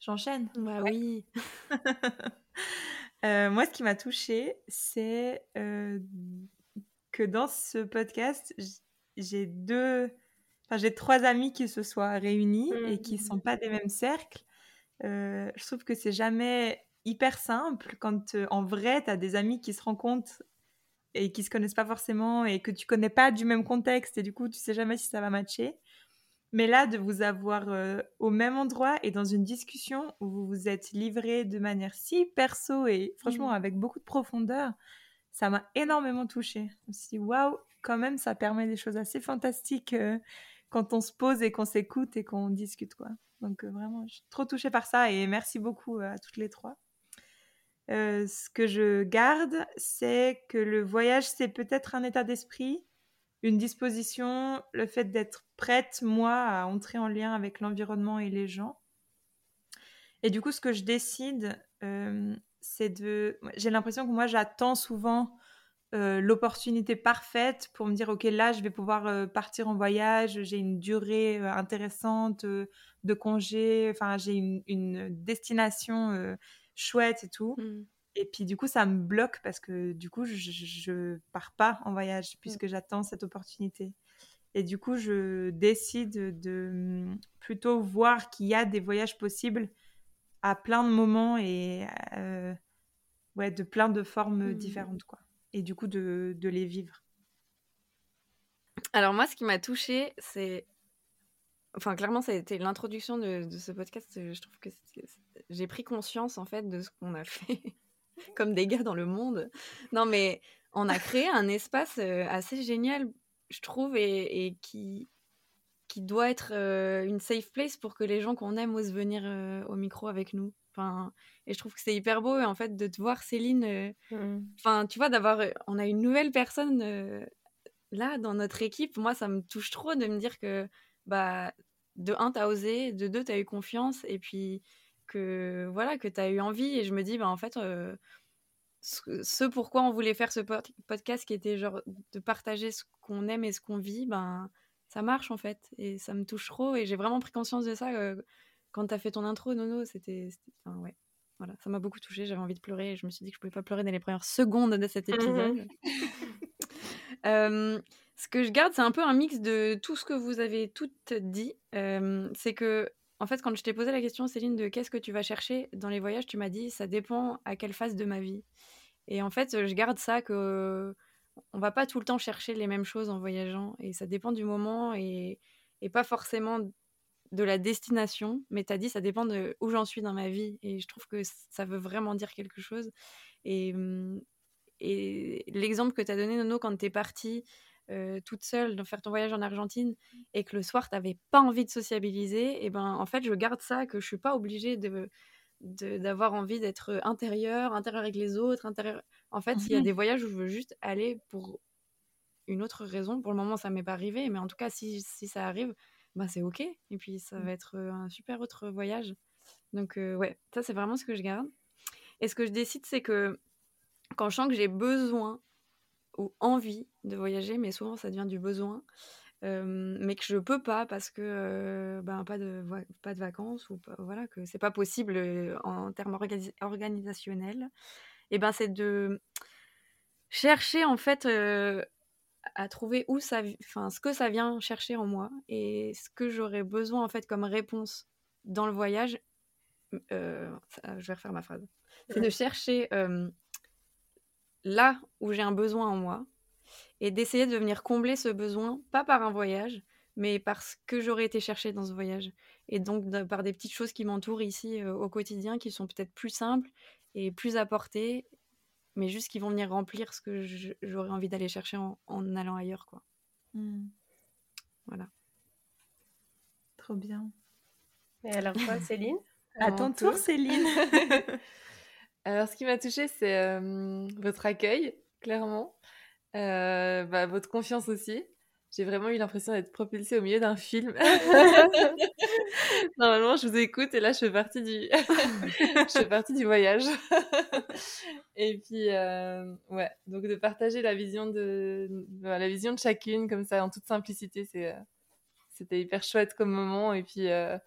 J'enchaîne Bah oui. moi, ce qui m'a touchée, c'est que dans ce podcast, j'ai deux, enfin j'ai trois amis qui se soient réunis et qui sont pas des mêmes cercles. Euh, je trouve que c'est jamais hyper simple quand euh, en vrai tu as des amis qui se rencontrent et qui se connaissent pas forcément et que tu connais pas du même contexte et du coup tu sais jamais si ça va matcher. Mais là, de vous avoir euh, au même endroit et dans une discussion où vous vous êtes livré de manière si perso et franchement mmh. avec beaucoup de profondeur, ça m'a énormément touchée. Je me suis dit, waouh, quand même, ça permet des choses assez fantastiques euh, quand on se pose et qu'on s'écoute et qu'on discute, quoi. Donc, euh, vraiment, je suis trop touchée par ça et merci beaucoup euh, à toutes les trois. ce que je garde, c'est que le voyage, c'est peut-être un état d'esprit, une disposition, le fait d'être prête, moi, à entrer en lien avec l'environnement et les gens. Et du coup, ce que je décide, c'est de. J'ai l'impression que moi, j'attends souvent euh, l'opportunité parfaite pour me dire ok là je vais pouvoir euh, partir en voyage j'ai une durée euh, intéressante de congé enfin j'ai une, destination chouette et tout mmh. et puis du coup ça me bloque parce que du coup je, je pars pas en voyage mmh. puisque j'attends cette opportunité et du coup je décide de mmh, plutôt voir qu'il y a des voyages possibles à plein de moments et euh, ouais, de plein de formes mmh. différentes. Quoi. Et du coup, de, de les vivre. Alors moi, ce qui m'a touchée, c'est... Enfin, clairement, ça a été l'introduction de, de, ce podcast. Je trouve que j'ai pris conscience, en fait, de ce qu'on a fait comme des gars dans le monde. Non, mais on a créé un espace euh, assez génial, je trouve, et, et qui, qui doit être euh, une safe place pour que les gens qu'on aime osent venir euh, au micro avec nous. Enfin, et je trouve que c'est hyper beau en fait de te voir Céline. Euh, mmh. Enfin, tu vois, d'avoir, on a une nouvelle personne là dans notre équipe. Moi, ça me touche trop de me dire que bah de un t'as osé, de deux t'as eu confiance, et puis que voilà que t'as eu envie. Et je me dis bah en fait ce, pourquoi on voulait faire ce podcast qui était genre de partager ce qu'on aime et ce qu'on vit, ben ça marche en fait et ça me touche trop et j'ai vraiment pris conscience de ça euh, quand tu as fait ton intro Nono c'était enfin, ouais voilà ça m'a beaucoup touché j'avais envie de pleurer et je me suis dit que je pouvais pas pleurer dans les premières secondes de cet mmh épisode. Ce que je garde c'est un peu un mix de tout ce que vous avez toutes dit c'est que en fait quand je t'ai posé la question Céline de qu'est-ce que tu vas chercher dans les voyages tu m'as dit ça dépend à quelle phase de ma vie. Et en fait je garde ça que on va pas tout le temps chercher les mêmes choses en voyageant et ça dépend du moment et, pas forcément de la destination, mais tu as dit ça dépend de où j'en suis dans ma vie et je trouve que ça veut vraiment dire quelque chose. Et, et l'exemple que tu as donné, Nono, quand tu es partie euh, toute seule de faire ton voyage en Argentine et que le soir tu n'avais pas envie de sociabiliser, et ben en fait je garde ça, que je suis pas obligée de d'avoir envie d'être intérieur, intérieur avec les autres, intérieur. En fait, il y a mmh des voyages où je veux juste aller pour une autre raison. Pour le moment, ça m'est pas arrivé, mais en tout cas, si, si ça arrive, bah c'est ok. Et puis ça mmh. va être un super autre voyage. Donc ouais, ça c'est vraiment ce que je garde. Et ce que je décide, c'est que quand je sens que j'ai besoin ou envie de voyager, mais souvent ça devient du besoin, mais que je peux pas parce que ben, pas, de, pas de vacances ou voilà que c'est pas possible en termes organisationnels, et ben c'est de chercher en fait à trouver où ça, enfin ce que ça vient chercher en moi et ce que j'aurais besoin en fait comme réponse dans le voyage. je vais refaire ma phrase. C'est de chercher là où j'ai un besoin en moi et d'essayer de venir combler ce besoin, pas par un voyage, mais parce que j'aurais été chercher dans ce voyage. Et donc par des petites choses qui m'entourent ici au quotidien, qui sont peut-être plus simples et plus apportées mais juste qui vont venir remplir ce que j'aurais envie d'aller chercher en, allant ailleurs, quoi. Hmm. Voilà. Trop bien. Et alors toi, Céline À ton tour, Céline. alors, ce qui m'a touchée, c'est euh, votre accueil, clairement. Euh, bah, votre confiance aussi j'ai vraiment eu l'impression d'être propulsée au milieu d'un film. Normalement, je vous écoute et là, je fais partie du, je fais partie du voyage. et puis, euh, ouais, donc de partager la vision de, la vision de chacune comme ça, en toute simplicité, c'est, euh, c'était hyper chouette comme moment. Et puis, euh,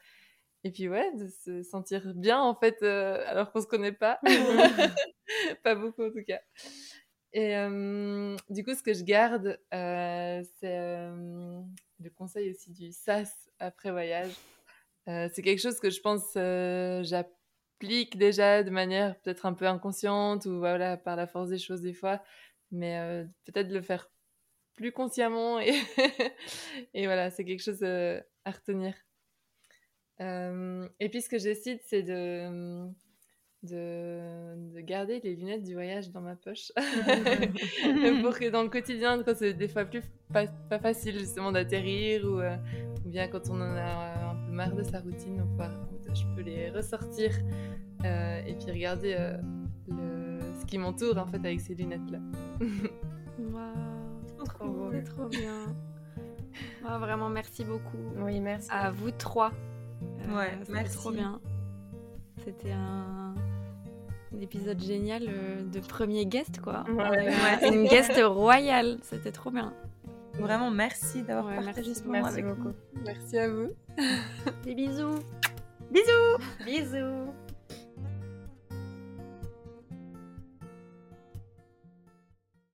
et puis ouais, de se sentir bien en fait, alors qu'on se connaît pas, pas beaucoup en tout cas. Et du coup, ce que je garde, euh, c'est le conseil aussi du SAS après voyage. Euh, c'est quelque chose que je pense j'applique déjà de manière peut-être un peu inconsciente ou voilà par la force des choses des fois, mais peut-être le faire plus consciemment et, voilà, c'est quelque chose à retenir. et puis ce que je c'est de de, garder les lunettes du voyage dans ma poche. pour que dans le quotidien, quand c'est des fois plus pas, facile justement d'atterrir ou, euh, ou, bien quand on en a un peu marre de sa routine, je peux les ressortir euh, et puis regarder euh, le, ce qui m'entoure en fait avec ces lunettes-là. wow, trop beau. C'est trop bien. vraiment, merci beaucoup. Oui, merci. À vous trois. ouais, merci. trop bien. C'était un, épisode génial euh, de premier guest, quoi. une guest royale, c'était trop bien. Vraiment, merci d'avoir partagé ce moment merci avec beaucoup. Merci à vous. Des bisous. Bisous. Bisous.